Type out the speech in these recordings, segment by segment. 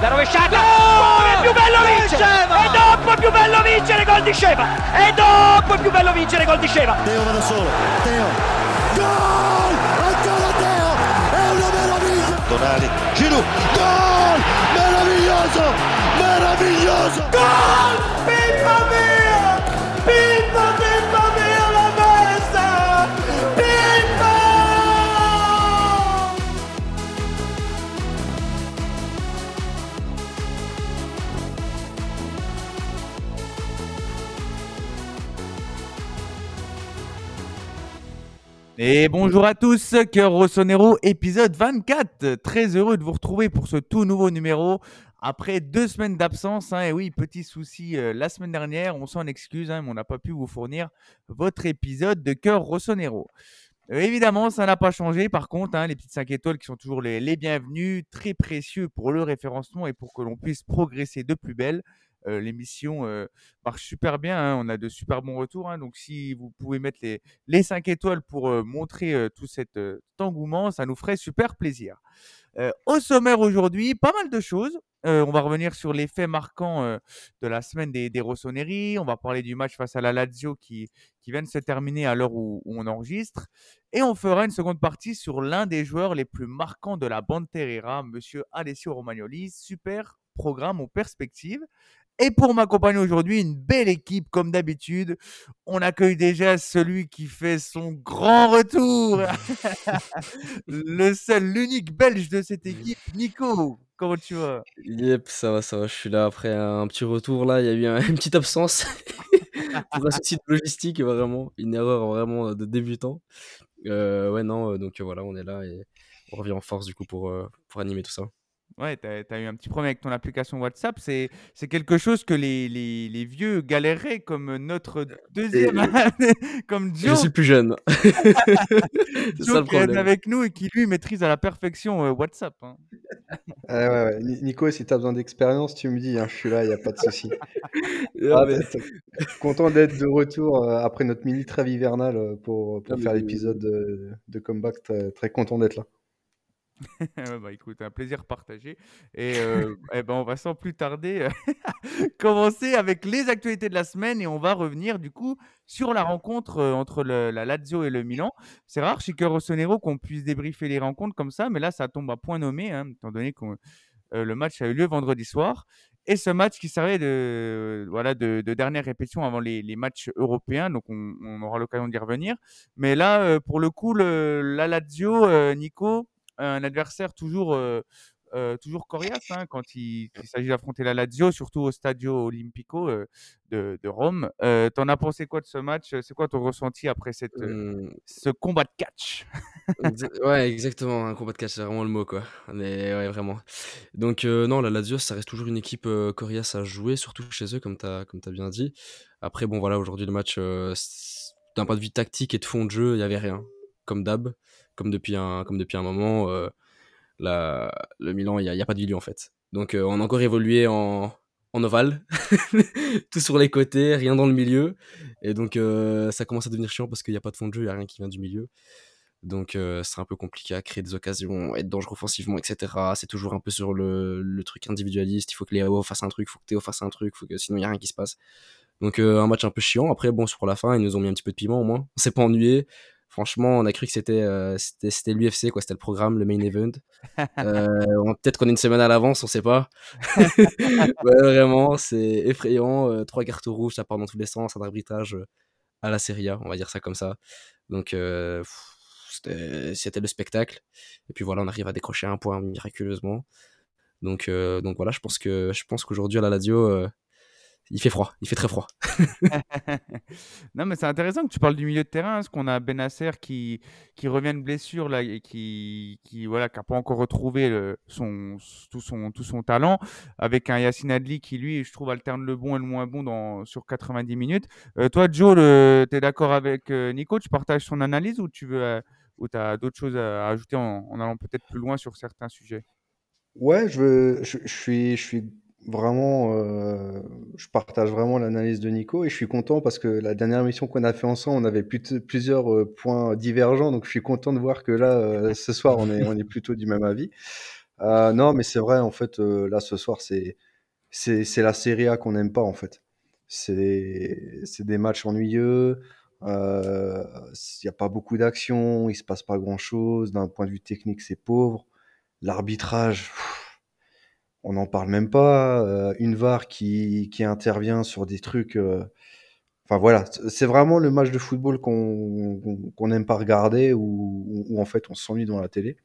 La rovesciata! È più bello vincere! E dopo è più bello vincere gol di Sceva! E dopo è più bello vincere gol di Sceva! Teo va da solo, Teo! Gol! Ancora Teo! È una meraviglia! Tonali, Giroud, gol! Meraviglioso! Meraviglioso! Gol! Pippa mia! Pippa mia Et bonjour à tous, Cœur Rossonero, épisode 24. Très heureux de vous retrouver pour ce tout nouveau numéro. Après deux semaines d'absence, hein, et oui, petit souci euh, la semaine dernière, on s'en excuse, hein, mais on n'a pas pu vous fournir votre épisode de Cœur Rossonero. Euh, évidemment, ça n'a pas changé. Par contre, hein, les petites 5 étoiles qui sont toujours les, les bienvenus, très précieux pour le référencement et pour que l'on puisse progresser de plus belle. Euh, L'émission euh, marche super bien. hein, On a de super bons retours. hein, donc, si vous pouvez mettre les, les 5 étoiles pour euh, montrer tout cet engouement, ça nous ferait super plaisir. Au sommaire aujourd'hui, pas mal de choses. On va revenir sur les faits marquants de la semaine des, des. On va parler du match face à la Lazio qui, qui vient de se terminer à l'heure où, où on enregistre. Et on fera une seconde partie sur l'un des joueurs les plus marquants de la bande Terrera, monsieur Alessio Romagnoli. Super programme aux perspectives. Et pour m'accompagner aujourd'hui, une belle équipe comme d'habitude. On accueille déjà celui qui fait son grand retour. le seul, l'unique belge de cette équipe, Nico. Comment tu vas? Yep, ça va, ça va. Je suis là après un petit retour. Là, il y a eu un- une petite absence pour un souci de logistique, vraiment. Une erreur vraiment de débutant. Euh, ouais, non, euh, donc euh, voilà, on est là et on revient en force du coup pour, pour animer tout ça. Ouais, tu as, eu un petit problème avec ton application WhatsApp. C'est c'est quelque chose que les, les, les vieux galéreraient comme notre deuxième, comme Je Joe, suis plus jeune. C'est Joe ça le qui est avec nous et qui lui maîtrise à la perfection euh, WhatsApp. hein. Ah ouais, ouais. Ni- Nico, si tu as besoin d'expérience, tu me dis, hein, je suis là, il n'y a pas de souci. Ah, mais- t'es content d'être de retour euh, après notre mini trêve hivernale euh, pour, pour Non, faire l'épisode de, de comeback. Très, très content d'être là. Bah, écoute, un plaisir partagé. Et euh, eh ben, on va sans plus tarder euh, commencer avec les actualités de la semaine et on va revenir du coup sur la rencontre euh, entre la Lazio et le Milan. C'est rare chez Rossonero qu'on puisse débriefer les rencontres comme ça, mais là ça tombe à point nommé, hein, étant donné que le match a eu lieu vendredi soir. Et ce match qui servait de, voilà, de, de dernière répétition avant les, matchs européens, donc on, on aura l'occasion d'y revenir. Mais là, pour le coup, la Lazio, Nico, un adversaire toujours, euh, euh, toujours coriace hein, quand il, il s'agit d'affronter la Lazio, surtout au Stadio Olimpico euh, de, de Rome. T'en as pensé quoi de ce match? C'est quoi ton ressenti après cette, Hum, ce combat de catch? Ouais, exactement. Un combat de catch, c'est vraiment le mot, quoi. Mais ouais, vraiment. Donc, non, la Lazio, ça reste toujours une équipe coriace à jouer, surtout chez eux, comme as, t'as bien dit. Après, bon, voilà, aujourd'hui, le match, d'un point de vue tactique et de fond de jeu, il n'y avait rien. Comme d'hab, comme depuis un, moment, euh, le Milan, il n'y a, pas de milieu, en fait. Donc, euh, on a encore évolué en, en ovale, tout sur les côtés, rien dans le milieu. Et donc, euh, ça commence à devenir chiant parce qu'il n'y a pas de fond de jeu, il n'y a rien qui vient du milieu. Donc, euh, c'est un peu compliqué à créer des occasions, être dangereux offensivement, etc. C'est toujours un peu sur le, le truc individualiste. Il faut que Léo fasse un truc, il faut que Théo fasse un truc, sinon il n'y a rien qui se passe. Donc, un match un peu chiant. Après, bon, sur la fin, ils nous ont mis un petit peu de piment au moins. On s'est pas ennuyé. Franchement, on a cru que c'était euh, c'était l'UFC, quoi. C'était le programme, le main event. Euh, Peut-être qu'on est une semaine à l'avance, on sait pas. ouais, vraiment, c'est effrayant. Euh, trois cartes rouges, ça part dans tous les sens, un arbitrage à la Serie A, on va dire ça comme ça. Donc, c'était le spectacle. Et puis voilà, on arrive à décrocher un point miraculeusement. Donc, donc voilà, je pense que je pense qu'aujourd'hui à la Lazio, il fait froid, il fait très froid. non, mais c'est intéressant que tu parles du milieu de terrain, parce qu'on a Benasser qui, qui revient de blessure là, et qui, qui voilà, qui n'a pas encore retrouvé le- son, tout, son, tout son talent, avec un Yacine Adli qui, lui, je trouve, alterne le bon et le moins bon dans, sur 90 minutes. Euh, toi, Joe, tu es d'accord avec euh, Nico? Tu partages son analyse ou tu veux, euh, ou as d'autres choses à ajouter en, en allant peut-être plus loin sur certains sujets? Ouais, je, veux- je, je suis, je suis vraiment, euh, je partage vraiment l'analyse de Nico et je suis content parce que la dernière mission qu'on a fait ensemble, on avait plusieurs euh, points divergents, donc je suis content de voir que là, euh, ce soir, on est, on est plutôt du même avis. Non, mais c'est vrai, en fait, là, ce soir, c'est c'est c'est la Serie A qu'on n'aime pas, en fait. C'est c'est des matchs ennuyeux, il y a pas beaucoup d'action, il se passe pas grand-chose. D'un point de vue technique, c'est pauvre. L'arbitrage, pff, on n'en parle même pas. Euh, une VAR qui qui intervient sur des trucs, euh, enfin voilà, c'est vraiment le match de football qu'on qu'on n'aime pas regarder ou ou en fait on s'ennuie devant la télé.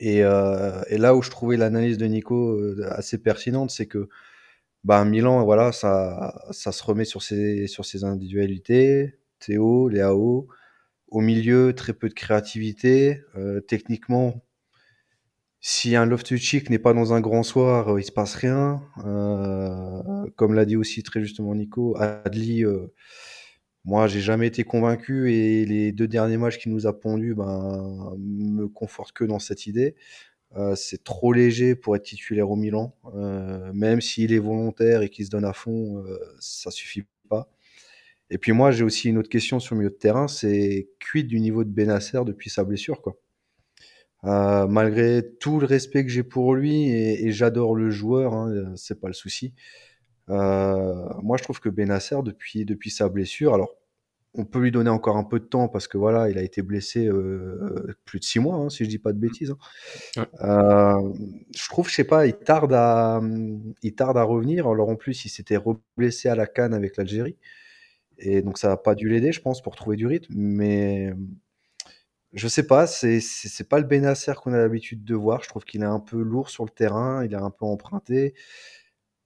Et, euh, et là où je trouvais l'analyse de Nico euh, assez pertinente, c'est que bah, Milan, voilà, ça, ça se remet sur ses, sur ses individualités. Théo, Léao. Au milieu, très peu de créativité. Euh, techniquement, si un Loftus-Cheek n'est pas dans un grand soir, euh, il se passe rien. Euh, comme l'a dit aussi très justement Nico, Adli, euh, moi, j'ai jamais été convaincu et les deux derniers matchs qu'il nous a pondus ben, me confortent que dans cette idée. Euh, c'est trop léger pour être titulaire au Milan. Même s'il est volontaire et qu'il se donne à fond, ça suffit pas. Et puis moi, j'ai aussi une autre question sur le milieu de terrain, c'est quid du niveau de Benasser depuis sa blessure, quoi. Euh, malgré tout le respect que j'ai pour lui et, et j'adore le joueur, hein, euh, c'est pas le souci. Euh, moi, je trouve que Benasser, depuis, depuis sa blessure, alors on peut lui donner encore un peu de temps parce que voilà, il a été blessé euh, plus de six mois, hein, si je dis pas de bêtises. hein. Ouais. Je trouve, je sais pas, il tarde à, il tarde à revenir. Alors en plus, il s'était reblessé à la canne avec l'Algérie. Et donc ça n'a pas dû l'aider, je pense, pour trouver du rythme. Mais je sais pas, c'est c'est pas le Benasser qu'on a l'habitude de voir. Je trouve qu'il est un peu lourd sur le terrain, il est un peu emprunté.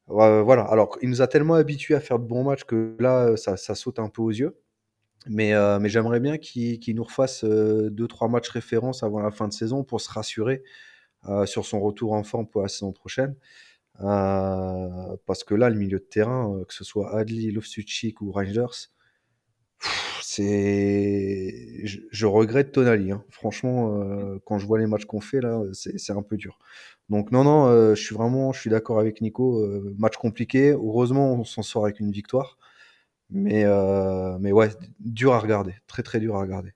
Voilà. Alors, il nous a tellement habitués à faire de bons matchs que là, ça, saute un peu aux yeux. Mais, euh, mais j'aimerais bien qu'il nous refasse euh, deux, trois matchs références avant la fin de saison pour se rassurer euh, sur son retour en forme pour la saison prochaine. Euh, parce que là, le milieu de terrain, euh, que ce soit Adli, Loftus-Cheek ou Rangers, c'est, je, je regrette Tonali. hein. Franchement, euh, quand je vois les matchs qu'on fait là, c'est c'est un peu dur. Donc non, non, euh, je suis vraiment, je suis d'accord avec Nico. euh, match compliqué. Heureusement, on s'en sort avec une victoire. Mais, euh, mais ouais, dur à regarder. Très, très dur à regarder.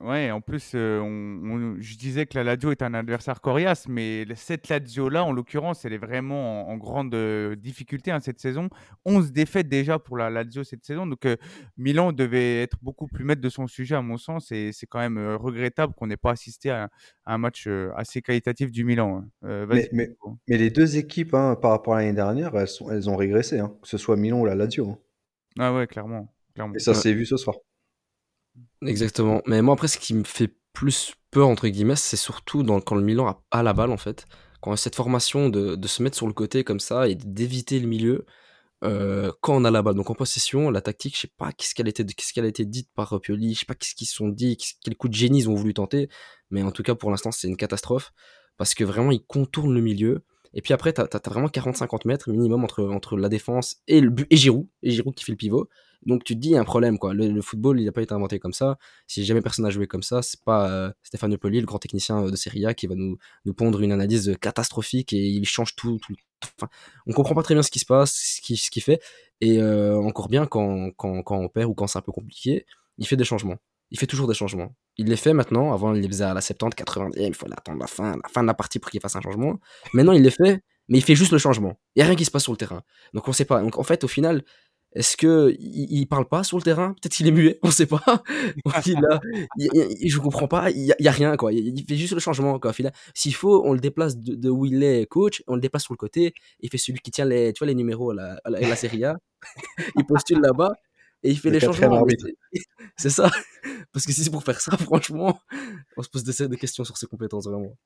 Ouais, en plus, euh, on- on- je disais que la Lazio est un adversaire coriace, mais le- cette Lazio-là, en l'occurrence, elle est vraiment en, en grande euh, difficulté hein, cette saison. 11 défaites déjà pour la Lazio cette saison, donc euh, Milan devait être beaucoup plus maître de son sujet à mon sens, et c'est quand même euh, regrettable qu'on n'ait pas assisté à, à un match euh, assez qualitatif du Milan. hein. Euh, vas-y, Mais, mais, Nico. mais les deux équipes, hein, par rapport à l'année dernière, elles, sont, elles ont régressé, hein, que ce soit Milan ou la Lazio. hein. Ah ouais, clairement, clairement. Et ça s'est vu ce soir. Exactement. Mais moi, après, ce qui me fait plus peur, entre guillemets, c'est surtout quand le Milan a, a la balle, en fait. Quand cette formation de, se mettre sur le côté comme ça et d'éviter le milieu euh, quand on a la balle. Donc en possession, la tactique, je sais pas qu'est-ce qu'elle était, qu'est-ce qu'elle a été dite par Pioli, je sais pas qu'est-ce qu'ils se sont dit, quel coup de génie ils ont voulu tenter. Mais en tout cas, pour l'instant, c'est une catastrophe parce que vraiment, ils contournent le milieu. Et puis après, t'as as, vraiment 40-50 mètres minimum entre, entre la défense et, le, but- et Giroud, et Giroud qui fait le pivot. Donc tu te dis, il y a un problème, quoi. Le, football, il n'a pas été inventé comme ça. Si jamais personne n'a joué comme ça, c'est pas euh, Stéphane Poli, le grand technicien euh, de Serie A, qui va nous, nous pondre une analyse catastrophique et il change tout. tout enfin, on comprend pas très bien ce qui se passe, ce qu'il ce qu'il fait. Et euh, encore bien, quand, quand, quand on perd ou quand c'est un peu compliqué, il fait des changements. Il fait toujours des changements. Il les fait maintenant. Avant, il les faisait à la 70, 80 il faut attendre la fin, la fin de la partie pour qu'il fasse un changement. Maintenant, il les fait, mais il fait juste le changement. Il n'y a rien qui se passe sur le terrain. Donc, on sait pas. Donc, en fait, au final, est-ce que il, il parle pas sur le terrain? Peut-être qu'il est muet, on sait pas. il a, il, comprends pas. Il y, a- rien quoi. Il, fait juste le changement quoi. S'il faut, on le déplace de, où il est coach, on le déplace sur le côté. Il fait celui qui tient les, tu vois les numéros à la, à à la Serie A. il postule là-bas et il fait Le les changements. C'est- ça. Parce que si c'est pour faire ça, franchement, on se pose des, des questions sur ses compétences vraiment.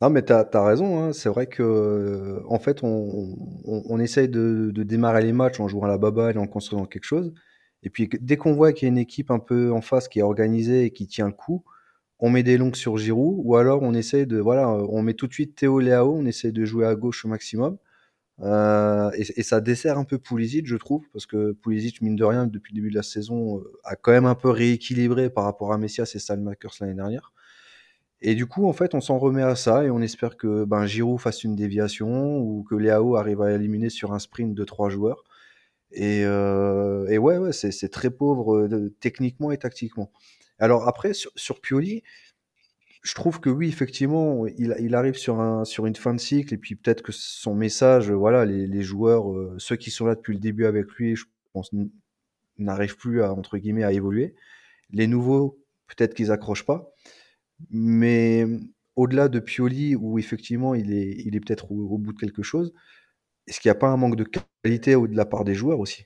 Non, mais t'as as raison. hein. C'est vrai que, euh, en fait, on, on, on essaye de, de démarrer les matchs en jouant à la baballe et en construisant quelque chose. Et puis, dès qu'on voit qu'il y a une équipe un peu en face qui est organisée et qui tient le coup, on met des longues sur Giroud, ou alors on essaye de, voilà, on met tout de suite Théo Léao, on essaye de jouer à gauche au maximum. Euh, et, ça dessert un peu Pulisic, je trouve, parce que Pulisic, mine de rien, depuis le début de la saison, euh, a quand même un peu rééquilibré par rapport à Messias et Salmakers l'année dernière. Et du coup, en fait, on s'en remet à ça et on espère que ben, Giroud fasse une déviation ou que Léao arrive à éliminer sur un sprint de trois joueurs. Et, euh, ouais, c'est très pauvre techniquement et tactiquement. Alors après, sur, sur Pioli, je trouve que oui, effectivement, il, arrive sur, un, sur une fin de cycle et puis peut-être que son message, voilà, les, joueurs, euh, ceux qui sont là depuis le début avec lui, je pense, n'arrivent plus à, entre guillemets, à évoluer. Les nouveaux, peut-être qu'ils accrochent pas. Mais au-delà de Pioli, où effectivement il est, peut-être au, au bout de quelque chose, est-ce qu'il n'y a pas un manque de qualité de la part des joueurs aussi?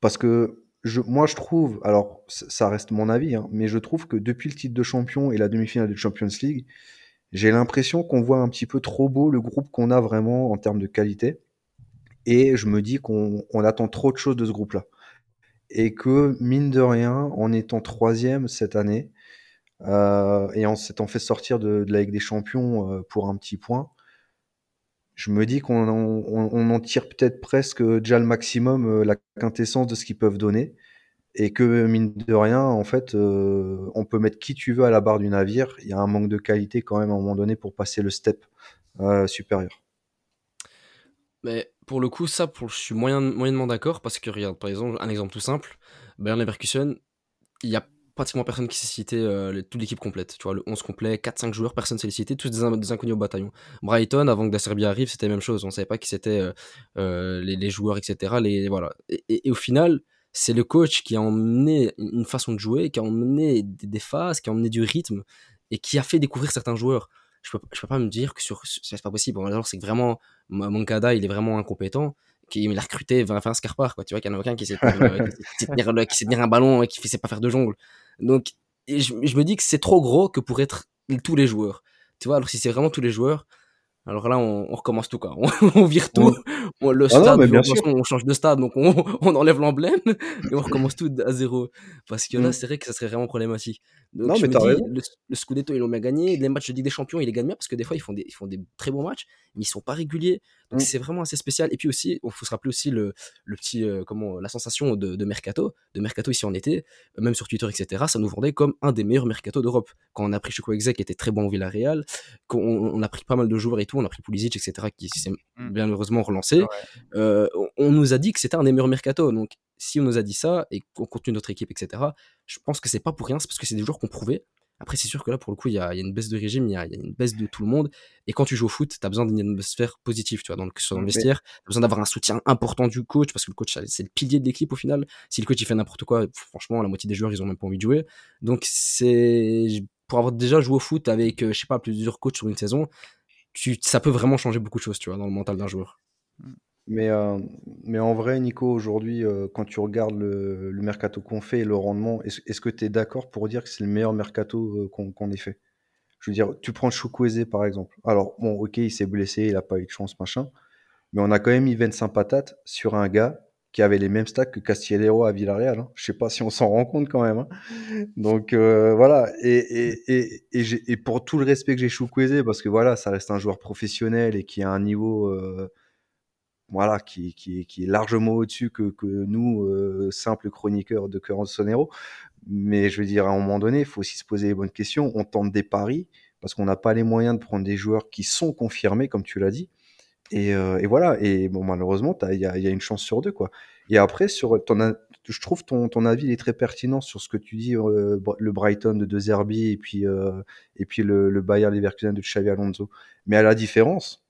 Parce que je, moi, je trouve, alors ça reste mon avis, hein, mais je trouve que depuis le titre de champion et la demi-finale de Champions League, j'ai l'impression qu'on voit un petit peu trop beau le groupe qu'on a vraiment en termes de qualité. Et je me dis qu'on on attend trop de choses de ce groupe-là. Et que, mine de rien, en étant troisième cette année, euh, et en s'étant fait sortir de, de, la Ligue des Champions euh, pour un petit point, je me dis qu'on on, en tire peut-être presque déjà le maximum, euh, la quintessence de ce qu'ils peuvent donner. Et que, mine de rien, en fait, euh, on peut mettre qui tu veux à la barre du navire. Il y a un manque de qualité quand même à un moment donné pour passer le step euh, supérieur. Mais pour le coup, ça, je suis moyen, moyennement d'accord parce que, regarde, par exemple, un exemple tout simple Bayern Leverkusen, il y a pratiquement personne qui s'est cité euh, toute l'équipe complète. Tu vois, le 11 complet, 4-5 joueurs, personne s'est cité, tous des, inconnus au bataillon. Brighton, avant que Serbie arrive, c'était la même chose. On savait pas qui c'était euh, euh, les, joueurs, etc. Voilà. Et, au final, c'est le coach qui a emmené une façon de jouer, qui a emmené des, phases, qui a emmené du rythme et qui a fait découvrir certains joueurs. Je peux, je peux pas me dire que sur, c'est pas possible. Alors, c'est que vraiment, Moncada, il est vraiment incompétent qui il a recruté Vincent Scarpar quoi tu vois qu'il y en a aucun qui sait tenir, qui sait tenir, qui sait tenir un ballon et qui sait pas faire de jongle donc je, je, me dis que c'est trop gros que pour être tous les joueurs tu vois alors si c'est vraiment tous les joueurs alors là, on, on recommence tout, quoi. On, on vire tout. On, le stade, ah non, on, on, change de stade, donc on, on enlève l'emblème et on recommence tout à zéro. Parce que là, mm. c'est vrai que ça serait vraiment problématique. Donc, non, mais dis, le, le, Scudetto, ils l'ont bien gagné. Les matchs de Ligue des Champions, ils les gagnent bien parce que des fois, ils font des, ils font des très bons matchs, mais ils sont pas réguliers. Donc, mm. c'est vraiment assez spécial. Et puis aussi, il faut se rappeler aussi le, le petit, euh, comment, la sensation de, de, Mercato, de Mercato ici en été, même sur Twitter, etc. Ça nous vendait comme un des meilleurs Mercato d'Europe. Quand on a pris Exec, qui était très bon au Villarreal, qu'on on a pris pas mal de joueurs et tout, on a pris Pulisic, etc., qui s'est mm. bien heureusement relancé. Ouais. Euh, on nous a dit que c'était un des meilleurs Mercato. Donc, si on nous a dit ça et qu'on continue notre équipe, etc., je pense que c'est pas pour rien, c'est parce que c'est des joueurs qu'on prouvait. Après, c'est sûr que là, pour le coup, il y, y a, une baisse de régime, il y, y a, une baisse de tout le monde. Et quand tu joues au foot, tu as besoin d'une atmosphère positive, tu vois, dans le, que ce soit dans le vestiaire. Tu as besoin d'avoir un soutien important du coach, parce que le coach, c'est le pilier de l'équipe au final. Si le coach, il fait n'importe quoi, franchement, la moitié des joueurs, ils ont même pas envie de jouer. Donc, c'est. Pour avoir déjà joué au foot avec, euh, je sais pas, plusieurs coachs sur une saison, tu, ça peut vraiment changer beaucoup de choses, tu vois, dans le mental d'un joueur. Mais, euh, mais en vrai, Nico, aujourd'hui, euh, quand tu regardes le, le mercato qu'on fait et le rendement, est-ce est que tu es d'accord pour dire que c'est le meilleur mercato euh, qu'on qu ait fait? Je veux dire, tu prends Chukwueze par exemple. Alors, bon, ok, il s'est blessé, il n'a pas eu de chance, machin. Mais on a quand même mis Vincent Patate sur un gars qui avait les mêmes stats que Castillero à Villarreal. Hein. Je sais pas si on s'en rend compte quand même. Hein. Donc voilà. Et, et, et, et, pour tout le respect que j'ai Chukwueze, parce que voilà, ça reste un joueur professionnel et qui a un niveau voilà, qui, qui, qui, est largement au-dessus que, que, nous, euh, simples chroniqueurs de Sonero. Mais je veux dire, à un moment donné, il faut aussi se poser les bonnes questions. On tente des paris parce qu'on n'a pas les moyens de prendre des joueurs qui sont confirmés, comme tu l'as dit. Et, euh, voilà. Et malheureusement, il y a, une chance sur deux, quoi. Et après, sur ton, je trouve ton, ton avis est très pertinent sur ce que tu dis, euh, le Brighton de De Zerbi et puis, et puis le, le Bayer Leverkusen de Xavi Alonso. Mais à la différence,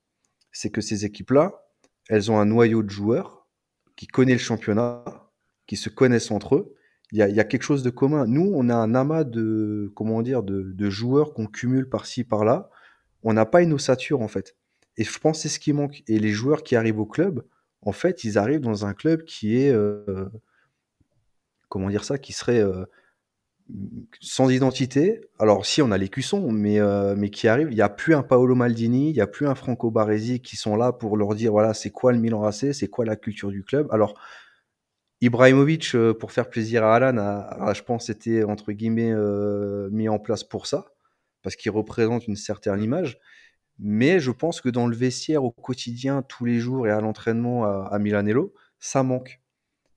c'est que ces équipes-là, elles ont un noyau de joueurs qui connaît le championnat, qui se connaissent entre eux. Il y a, quelque chose de commun. Nous, on a un amas de, comment dire, de, de joueurs qu'on cumule par-ci, par-là. On n'a pas une ossature, en fait. Et je pense que c'est ce qui manque. Et les joueurs qui arrivent au club, en fait, ils arrivent dans un club qui est, euh, comment dire ça, qui serait euh, sans identité. Alors si on a les cuissons, mais, euh, mais qui arrivent, il n'y a plus un Paolo Maldini, il n'y a plus un Franco Baresi qui sont là pour leur dire voilà c'est quoi le Milan AC, c'est quoi la culture du club. Alors Ibrahimovic, euh, pour faire plaisir à Alan, a, je pense était entre guillemets euh, mis en place pour ça, parce qu'il représente une certaine image. Mais je pense que dans le vestiaire au quotidien, tous les jours et à l'entraînement à Milanello, ça manque.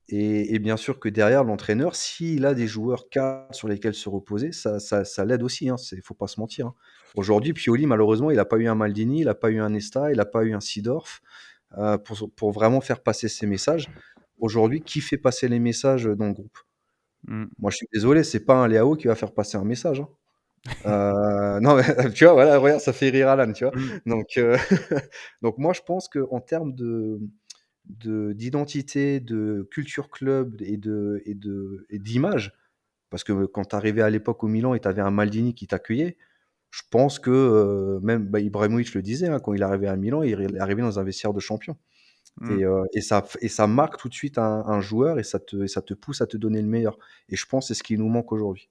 Et, et, bien sûr que derrière, l'entraîneur, s'il a des joueurs cadres sur lesquels se reposer, ça, ça, ça l'aide aussi. Il hein, ne faut pas se mentir. Hein. Aujourd'hui, Pioli, malheureusement, il n'a pas eu un Maldini, il n'a pas eu un Nesta, il n'a pas eu un Sidorf euh, pour, pour, vraiment faire passer ses messages. Aujourd'hui, qui fait passer les messages dans le groupe? Mmh. Moi, je suis désolé, c'est pas un Léao qui va faire passer un message. Hein. Euh, non, mais, tu vois, voilà, regarde, ça fait rire Alan, tu vois. Mm. Donc, euh, donc moi, je pense qu'en termes de- d'identité, de, culture club et de et de et d'image, parce que quand tu arrivais à l'époque au Milan et tu avais un Maldini qui t'accueillait, je pense que euh, même bah, Ibrahimovic le disait, hein, quand il arrivait à Milan, il est arrivé dans un vestiaire de champion. Mm. Et, euh, et, ça, et ça marque tout de suite un, un joueur et ça, te, et ça te pousse à te donner le meilleur. Et je pense que c'est ce qui nous manque aujourd'hui.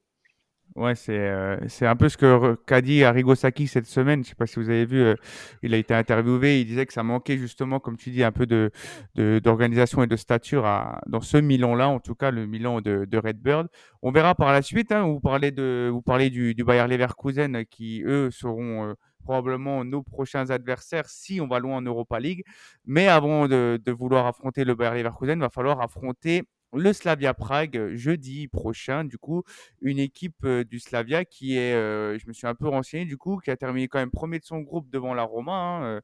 Ouais, c'est euh, c'est un peu ce que qu'a dit Arrigo Sacchi cette semaine. Je sais pas si vous avez vu, euh, il a été interviewé. Il disait que ça manquait justement, comme tu dis, un peu de d'organisation et de stature dans ce Milan-là, en tout cas le Milan de, de Redbird. On verra par la suite. Hein, vous parlez de vous parlez du, du Bayer Leverkusen qui eux seront euh, probablement nos prochains adversaires si on va loin en Europa League. Mais avant de, de vouloir affronter le Bayer Leverkusen, il va falloir affronter le Slavia Prague jeudi prochain. Du coup, une équipe du Slavia qui est, je me suis un peu renseigné du coup, qui a terminé quand même premier de son groupe devant la Roma. hein,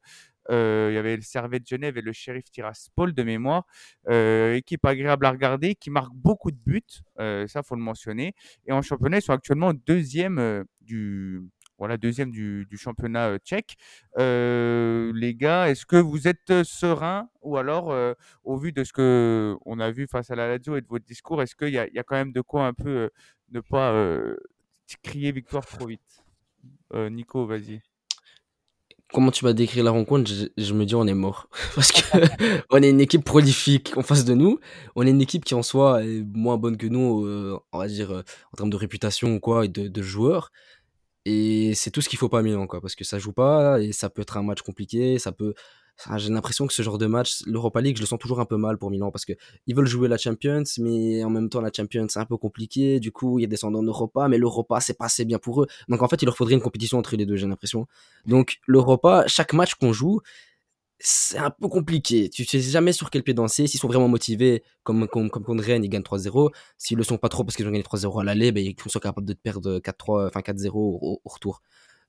il y avait le Servet de Genève et le Sheriff Tiraspol de mémoire. Équipe agréable à regarder, qui marque beaucoup de buts. Euh, ça, faut le mentionner. Et en championnat, ils sont actuellement deuxième du, voilà, deuxième du, du championnat euh, tchèque. Euh, les gars, est-ce que vous êtes euh, sereins ou alors, au vu de ce que on a vu face à la Lazio et de votre discours, est-ce qu'il y y a quand même de quoi un peu ne pas crier victoire trop vite? Nico, vas-y. Comment tu m'as décrit la rencontre, je, me dis on est mort. Parce que on est une équipe prolifique en face de nous. On est une équipe qui en soi est moins bonne que nous, on va dire, en termes de réputation ou quoi, et de joueurs. Et c'est tout ce qu'il faut pas Milan, quoi. Parce que ça joue pas, et ça peut être un match compliqué, ça peut... J'ai l'impression que ce genre de match, l'Europa League, je le sens toujours un peu mal pour Milan parce que ils veulent jouer la Champions, mais en même temps la Champions c'est un peu compliqué. Du coup, ils descendent en Europa, mais l'Europa c'est pas assez bien pour eux. Donc en fait, il leur faudrait une compétition entre les deux, j'ai l'impression. Donc l'Europa, chaque match qu'on joue, c'est un peu compliqué. Tu sais jamais sur quel pied danser. S'ils sont vraiment motivés, comme, comme, comme contre Rennes, ils gagnent 3-0. S'ils le sont pas trop parce qu'ils ont gagné 3-0 à l'aller, ben, ils sont capables de te perdre 4-3, enfin 4-0 au, au retour.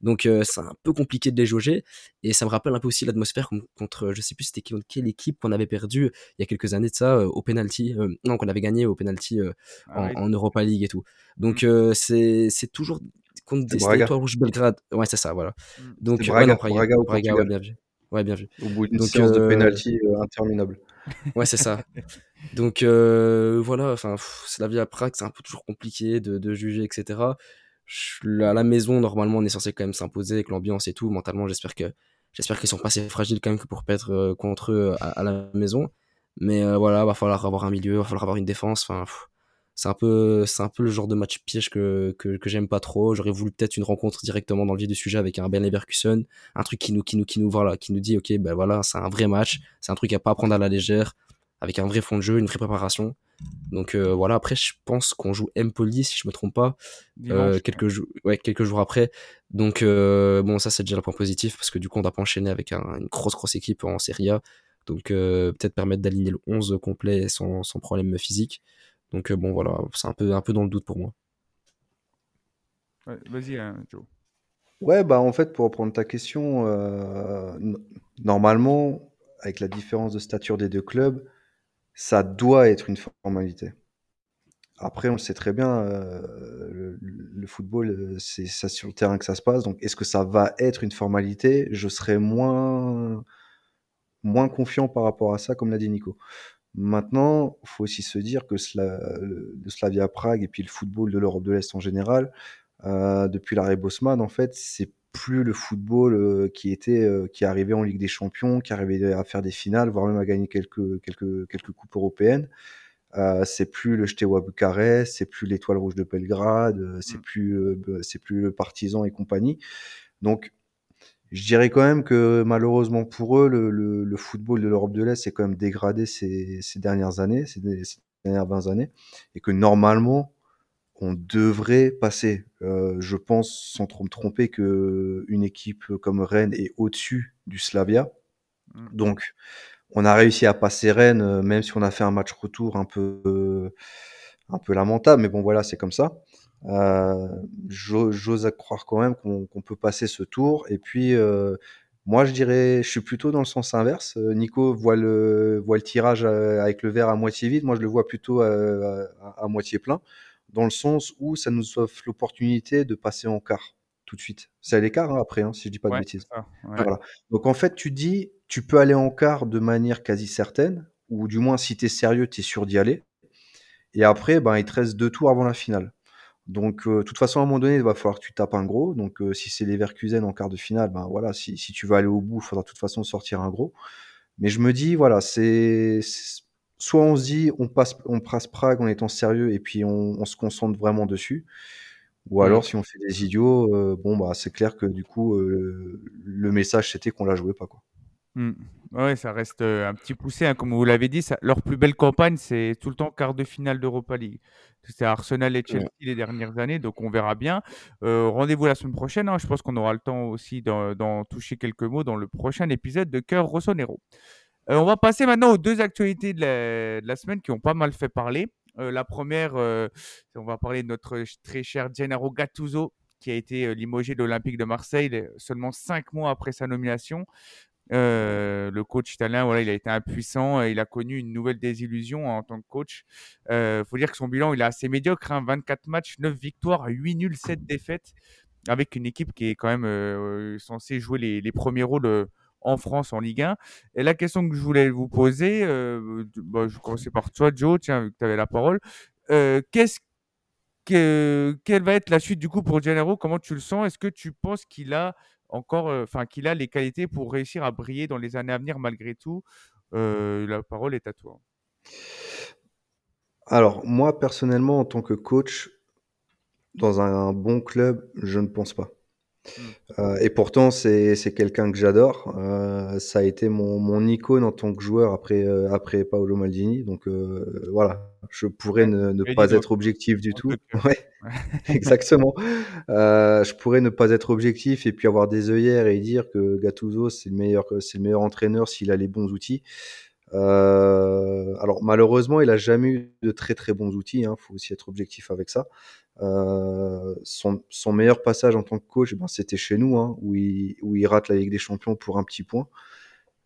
Donc euh, c'est un peu compliqué de les jauger. Et ça me rappelle un peu aussi l'atmosphère contre, je sais plus c'était contre quelle équipe qu'on avait perdu il y a quelques années de ça, euh, au penalty. Euh, non, qu'on avait gagné au penalty euh, Ah en, ouais. en Europa League et tout. Donc euh, c'est c'est toujours contre des Braga. Étoiles Rouges Belgrade. Ouais, c'est ça, voilà. Mm. Donc ouais, Braga, non, Braga, Braga au Braga, ouais, bien vu. Ouais, bien vu. Au bout d'une séance de euh, penalty euh, interminable. Ouais, c'est ça. Donc euh, voilà, enfin, c'est la vie à Prague, c'est un peu toujours compliqué de, de juger, etc. Je- à la maison, normalement, on est censé quand même s'imposer avec l'ambiance et tout. Mentalement, j'espère que j'espère qu'ils sont pas assez fragiles quand même que pour perdre euh, contre eux à, à la maison. Mais euh, voilà, va falloir avoir un milieu, va falloir avoir une défense. Enfin, pff, c'est un peu c'est un peu le genre de match piège que que, que j'aime pas trop. J'aurais voulu peut-être une rencontre directement dans le vif du sujet avec un Ben Leverkusen, un truc qui nous qui nous qui nous voilà, qui nous dit ok ben voilà, c'est un vrai match, c'est un truc à pas prendre à la légère avec un vrai fond de jeu, une vraie préparation. Donc euh, voilà, après je pense qu'on joue Empoli si je me trompe pas, euh, quelques jours ouais, quelques jours après. Donc euh, bon, ça c'est déjà le point positif parce que du coup on doit pas enchaîner avec un- une grosse grosse équipe en Serie A. Donc peut-être permettre d'aligner le 11 complet sans, sans problème physique. Donc euh, bon voilà, c'est un peu un peu dans le doute pour moi. ouais, vas-y, hein, Joe. Ouais, bah en fait, pour reprendre ta question, euh, normalement, avec la différence de stature des deux clubs, ça doit être une formalité. Après, on le sait très bien, euh, le, le football, c'est ça sur le terrain que ça se passe. Donc, est-ce que ça va être une formalité? Je serais moins, moins confiant par rapport à ça, comme l'a dit Nico. Maintenant, il faut aussi se dire que Sla- le, le Slavia Prague et puis le football de l'Europe de l'Est en général, euh, depuis l'arrêt Bosman, en fait, c'est plus le football euh, qui était, euh, qui arrivait en Ligue des Champions, qui arrivait à faire des finales, voire même à gagner quelques, quelques, quelques coupes européennes. Euh, c'est plus le Steaua Bucarest, c'est plus l'Étoile Rouge de Belgrade, euh, c'est Mm. plus, euh, c'est plus le Partizan et compagnie. Donc, je dirais quand même que malheureusement pour eux, le, le- le football de l'Europe de l'Est s'est quand même dégradé ces, ces dernières années, ces, ces dernières 20 années, et que normalement, on devrait passer. Euh, je pense, sans trop me tromper, que une équipe comme Rennes est au-dessus du Slavia. Mm. Donc, on a réussi à passer Rennes, euh, même si on a fait un match retour un peu, euh, un peu lamentable, mais bon, voilà, c'est comme ça. Euh, j'o- J'ose croire quand même qu'on peut passer ce tour. Et puis, euh, moi, je dirais, je suis plutôt dans le sens inverse. Euh, Nico voit le, voit le tirage avec le verre à moitié vide. Moi, je le vois plutôt à, à moitié plein, dans le sens où ça nous offre l'opportunité de passer en quart. tout de suite. C'est à l'écart hein, après, hein, si je dis pas de Ouais, bêtises. c'est ça, ouais. Voilà. Donc en fait, tu dis, tu peux aller en quart de manière quasi certaine, ou du moins si tu es sérieux, tu es sûr d'y aller. Et après, ben, il te reste deux tours avant la finale. Donc, euh, de toute façon, à un moment donné, il va falloir que tu tapes un gros. Donc, euh, si c'est les Leverkusen en quart de finale, ben voilà, si, si tu veux aller au bout, il faudra de toute façon sortir un gros. Mais je me dis, voilà, c'est soit on se dit, on passe, on passe Prague en étant sérieux et puis on, on se concentre vraiment dessus. Ou Mm. alors, si on fait des idiots, euh, bon, bah, c'est clair que du coup, euh, le message c'était qu'on la jouait pas, quoi. Mm. Ouais, ça reste euh, un petit poussé, hein, comme vous l'avez dit. ça- leur plus belle campagne, c'est tout le temps quart de finale d'Europa League. C'est Arsenal et Chelsea les dernières années, donc on verra bien. Euh, Rendez-vous la semaine prochaine. hein, Je pense qu'on aura le temps aussi d'en d'en toucher quelques mots dans le prochain épisode de Cœur Rossonero. Euh, on va passer maintenant aux deux actualités de la, de la semaine qui ont pas mal fait parler. Euh, la première, euh, on va parler de notre ch- très cher Gennaro Gattuso, qui a été euh, limogé de l'Olympique de Marseille euh, seulement cinq mois après sa nomination. Euh, le coach italien, voilà, il a été impuissant. et Il a connu une nouvelle désillusion en tant que coach. Il faut dire que son bilan, il est assez médiocre. hein, 24 matchs, 9 victoires, 8 nuls, 7 défaites, avec une équipe qui est quand même euh, censée jouer les, premiers rôles euh, en France en Ligue 1. Et la question que je voulais vous poser, euh, bah, je vais commencer par toi, Joe, tiens, que tu avais la parole. Euh, Qu'est-ce que, quelle va être la suite du coup pour Gennaro? Comment tu le sens? Est-ce que tu penses qu'il a encore, enfin, qu'il a les qualités pour réussir à briller dans les années à venir malgré tout La parole est à toi. Alors, moi, personnellement, en tant que coach, dans un bon club, je ne pense pas. Euh, et pourtant, c'est c'est quelqu'un que j'adore. Euh, ça a été mon, mon icône en tant que joueur après, euh, après Paolo Maldini. Donc voilà, je pourrais ne, pas être objectif du tout. Ouais, exactement. Je pourrais ne pas être objectif et puis avoir des œillères et dire que Gattuso, c'est le meilleur, c'est le meilleur entraîneur s'il a les bons outils. Euh, alors malheureusement, il a jamais eu de très très bons outils. Il faut aussi être objectif avec ça. Euh, son, son meilleur passage en tant que coach, ben, c'était chez nous, hein, où, il, où il rate la Ligue des Champions pour un petit point.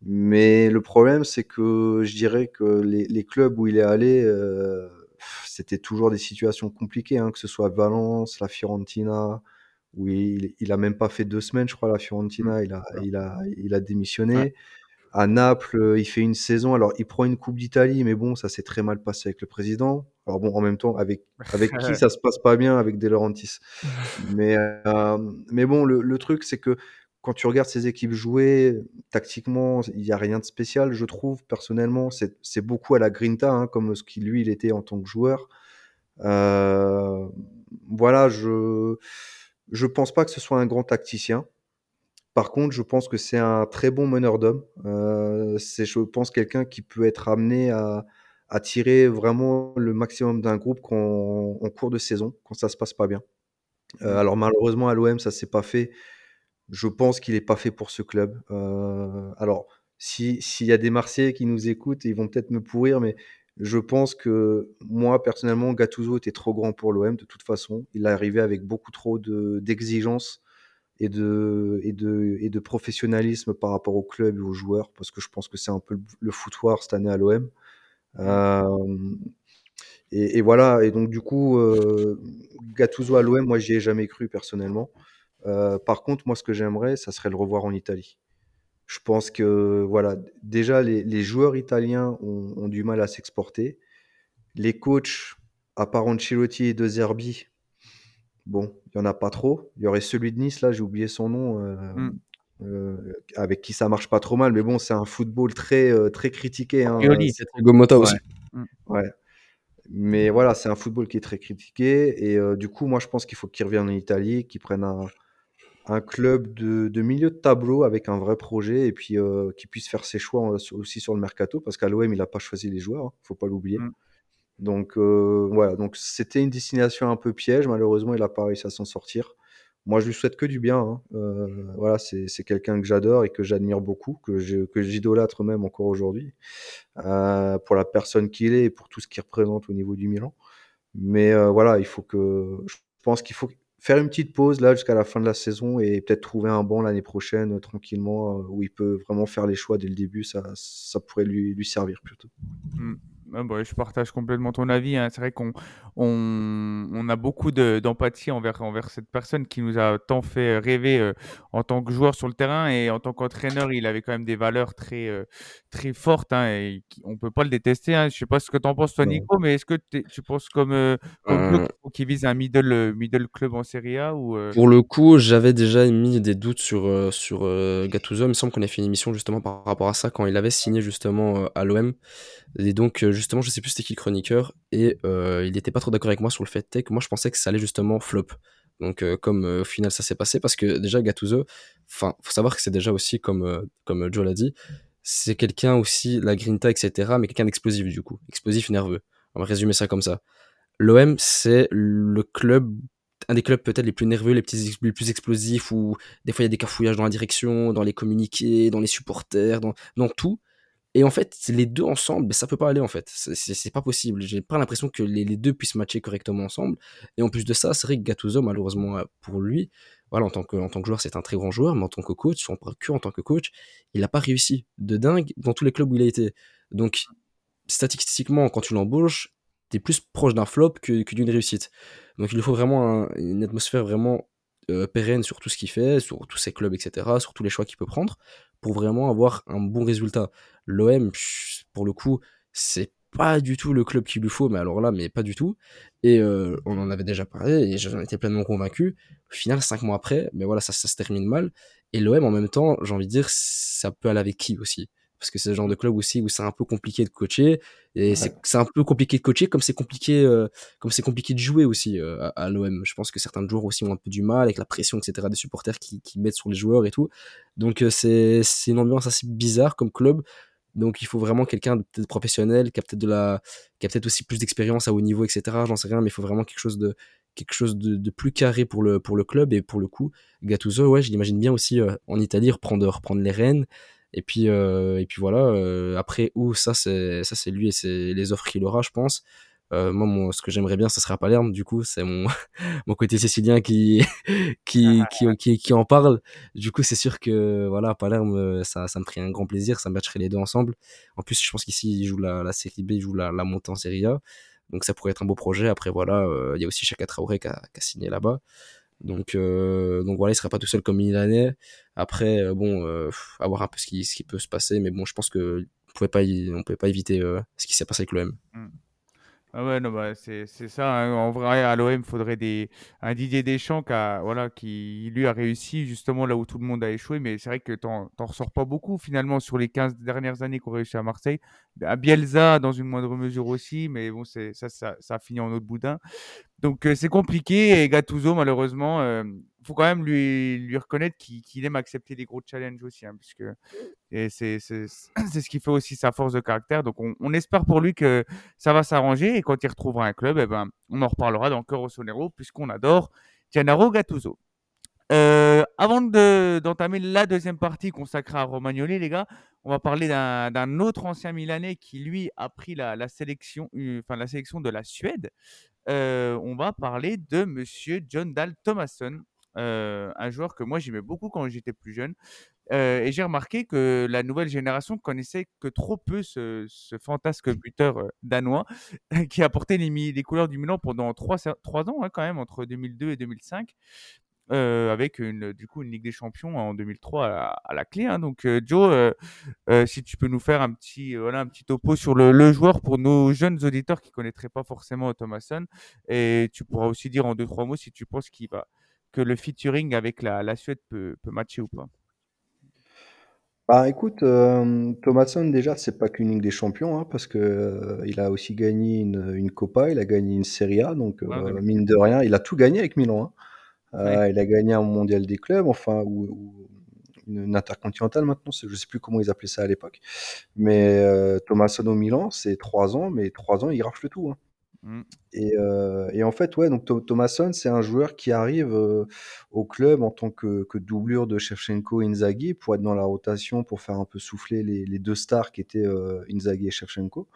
Mais le problème, c'est que je dirais que les, les clubs où il est allé, euh, c'était toujours des situations compliquées, hein, que ce soit Valence, la Fiorentina, où il, il a même pas fait deux semaines, je crois, la Fiorentina, il a, il a, il a démissionné. Ouais. À Naples, euh, il fait une saison. Alors, il prend une Coupe d'Italie, mais bon, ça s'est très mal passé avec le président. Alors bon, en même temps, avec, avec qui ça se passe pas bien avec De Laurentiis. Mais, euh, mais bon, le, le truc, c'est que quand tu regardes ces équipes jouer, tactiquement, il n'y a rien de spécial, je trouve, personnellement. C'est beaucoup à la grinta, hein, comme ce qu'il, lui, il était en tant que joueur. Euh, voilà, je je pense pas que ce soit un grand tacticien. Par contre, je pense que c'est un très bon meneur d'hommes. Euh, c'est, je pense, quelqu'un qui peut être amené à, à tirer vraiment le maximum d'un groupe quand, en cours de saison, quand ça se passe pas bien. Euh, alors malheureusement à l'OM ça s'est pas fait. Je pense qu'il est pas fait pour ce club. Euh, alors si s'il y a des Marseillais qui nous écoutent, ils vont peut-être me pourrir, mais je pense que moi personnellement Gattuso était trop grand pour l'OM de toute façon. Il est arrivé avec beaucoup trop de d'exigences et de, et, de, et de professionnalisme par rapport au club et aux joueurs, parce que je pense que c'est un peu le, foutoir cette année à l'OM. Euh, et, voilà, et donc du coup, euh, Gattuso à l'OM, moi j'y ai jamais cru personnellement. Euh, par contre, moi ce que j'aimerais, ça serait le revoir en Italie. Je pense que voilà, déjà les, joueurs italiens ont, ont, du mal à s'exporter. Les coachs, à part Ancelotti et De Zerbi, Bon, il n'y en a pas trop. Il y aurait celui de Nice, là, j'ai oublié son nom, euh, mm. euh, avec qui ça marche pas trop mal. Mais bon, c'est un football très, euh, très critiqué. Hein. C'est Gomota aussi. Ouais. ouais. Mais voilà, c'est un football qui est très critiqué. Et euh, du coup, moi, je pense qu'il faut qu'il revienne en Italie, qu'il prenne un, un club de, de, milieu de tableau avec un vrai projet et puis euh, qu'il puisse faire ses choix aussi sur le mercato. Parce qu'à l'OM, il n'a pas choisi les joueurs, il hein, ne faut pas l'oublier. Mm. Donc euh, voilà, donc c'était une destination un peu piège. Malheureusement, il n'a pas réussi à s'en sortir. Moi, je lui souhaite que du bien. Hein. Euh, voilà, c'est quelqu'un que j'adore et que j'admire beaucoup, que j'idolâtre même encore aujourd'hui, euh, pour la personne qu'il est et pour tout ce qu'il représente au niveau du Milan. Mais voilà, il faut que, je pense qu'il faut faire une petite pause là jusqu'à la fin de la saison et peut-être trouver un banc l'année prochaine tranquillement où il peut vraiment faire les choix dès le début. Ça, ça pourrait lui, lui servir plutôt. Mmh. Ah bah, je partage complètement ton avis. hein. C'est vrai qu'on on, on a beaucoup de- d'empathie envers, envers cette personne qui nous a tant fait rêver euh, en tant que joueur sur le terrain et en tant qu'entraîneur, il avait quand même des valeurs très, euh, très fortes hein, et qui- on peut pas le détester. Hein. Je sais pas ce que tu en penses toi, Non. Nico, mais est-ce que t'es- tu penses comme, euh, comme Euh, qu'il vise un middle, euh, middle club en Serie A ou euh, Pour le coup, j'avais déjà émis des doutes sur, euh, sur euh, Gattuso. Il me semble qu'on a fait une émission justement par rapport à ça quand il avait signé justement euh, à l'OM. Et donc, euh, justement, je sais plus c'était qui le chroniqueur. Et euh, il n'était pas trop d'accord avec moi sur le fait que moi, je pensais que ça allait justement flop. Donc, euh, comme euh, au final ça s'est passé, parce que déjà Gattuso, enfin, faut savoir que c'est déjà aussi, comme, comme Joe l'a dit, c'est quelqu'un aussi, la grinta, etc., mais quelqu'un d'explosif du coup. Explosif, nerveux. On va résumer ça comme ça. L'OM, c'est le club, un des clubs peut-être les plus nerveux, les, plus explosifs, où des fois il y a des cafouillages dans la direction, dans les communiqués, dans les supporters, dans tout. Et en fait, les deux ensemble, ben, ça peut pas aller en fait. C'est- pas possible. J'ai pas l'impression que les, deux puissent matcher correctement ensemble. Et en plus de ça, c'est vrai que Gattuso, malheureusement euh, pour lui, voilà, en tant que, en tant que joueur, c'est un très grand joueur, mais en tant que coach, on parle que en tant que coach, il n'a pas réussi de dingue dans tous les clubs où il a été. Donc, statistiquement, quand tu l'embauches, t'es plus proche d'un flop que, d'une réussite. Donc il lui faut vraiment un- une atmosphère vraiment euh, pérenne sur tout ce qu'il fait, sur tous ses clubs, etc., sur tous les choix qu'il peut prendre, pour vraiment avoir un bon résultat. L'OM, pour le coup, c'est pas du tout le club qu'il lui faut, mais alors là, mais pas du tout. Et euh, on en avait déjà parlé, et j'en étais pleinement convaincu. Au final, cinq mois après, mais voilà, ça, ça se termine mal. Et l'OM, en même temps, j'ai envie de dire, ça peut aller avec qui aussi? Parce que c'est le genre de club aussi où c'est un peu compliqué de coacher et c'est c'est un peu compliqué de coacher comme c'est compliqué euh, comme c'est compliqué de jouer aussi euh, à, à l'OM je pense que certains joueurs aussi ont un peu du mal avec la pression etc des supporters qui, qui mettent sur les joueurs et tout. Donc euh, c'est c'est une ambiance assez bizarre comme club. Donc il faut vraiment quelqu'un de peut-être professionnel qui a peut-être de la qui a peut-être aussi plus d'expérience à haut niveau etc j'en sais rien mais il faut vraiment quelque chose de quelque chose de, de plus carré pour le pour le club. Et pour le coup Gattuso ouais je l'imagine bien aussi euh, en Italie reprendre reprendre les rênes et puis, euh, et puis voilà, euh, après, où ça, c'est ça c'est lui et c'est les offres qu'il aura, je pense. Euh, moi, mon, ce que j'aimerais bien, ce serait à Palerme, du coup, c'est mon, mon côté sicilien qui, qui, qui, qui, qui en parle. Du coup, c'est sûr que, voilà, à Palerme, ça, ça me ferait un grand plaisir, ça matcherait les deux ensemble. En plus, je pense qu'ici, il joue la, la série B, il joue la, la montée en série A. Donc, ça pourrait être un beau projet. Après, voilà, euh, il y a aussi Chaka Traoré qui a, qui a signé là-bas. Donc, euh, donc voilà, il serait pas tout seul comme Milanais. Après, euh, bon, euh, à voir un peu ce qui, peut se passer, mais bon, je pense que on pouvait pas, on pouvait pas éviter euh, ce qui s'est passé avec l'OM. Ah ouais, non, bah, c'est ça. hein. En vrai, à l'OM, il faudrait un Didier Deschamps qui, voilà, qui, lui, a réussi justement là où tout le monde a échoué. Mais c'est vrai que t'en t'en ressors pas beaucoup finalement sur les 15 dernières années qu'on réussi à Marseille. À Bielsa, dans une moindre mesure aussi. Mais bon, ça, ça, a fini en autre boudin. Donc euh, c'est compliqué. Et Gattuso, malheureusement, faut quand même lui, lui reconnaître qu'il aime accepter des gros challenges aussi. hein, puisque et c'est ce qui fait aussi sa force de caractère. Donc on, on espère pour lui que ça va s'arranger et quand il retrouvera un club, eh ben, on en reparlera dans Cœur Sonero puisqu'on adore Gennaro Gattuso. Euh, avant de- d'entamer la deuxième partie consacrée à Romagnoli, les gars, on va parler d'un d'un autre ancien Milanais qui, lui, a pris la, la sélection, euh, enfin, la sélection de la Suède. Euh, on va parler de Monsieur John Dahl Thomasson, euh, un joueur que moi j'aimais beaucoup quand j'étais plus jeune. Euh, et j'ai remarqué que la nouvelle génération connaissait que trop peu ce, fantasque buteur euh, danois qui a porté les, couleurs du Milan pendant trois, trois ans hein, quand même, entre 2002 et 2005, euh, avec une, du coup une Ligue des Champions en 2003 à, la- clé. hein. Donc Joe, si tu peux nous faire un petit, un petit topo sur le, joueur pour nos jeunes auditeurs qui connaîtraient pas forcément Thomasson, et tu pourras aussi dire en deux trois mots si tu penses qu'il va que le featuring avec la, la Suède peut, peut matcher ou pas? Bah écoute, euh, Thomasson déjà c'est pas qu'une Ligue des Champions hein, parce que euh, il a aussi gagné une, une Copa, il a gagné une Serie A, donc Ouais, euh, ouais. mine de rien, il a tout gagné avec Milan. hein. Euh, Ouais. il a gagné un mondial des clubs, enfin ou, ou une, intercontinentale maintenant, je sais plus comment ils appelaient ça à l'époque. Mais euh, Thomasson au Milan, c'est trois ans, mais trois ans il rafle tout. hein. Mm. Et, euh, et en fait, ouais, donc Tho- Thomasson, c'est un joueur qui arrive euh, au club en tant que, doublure de Shevchenko et Inzaghi pour être dans la rotation, pour faire un peu souffler les, deux stars qui étaient euh, Inzaghi et Shevchenko.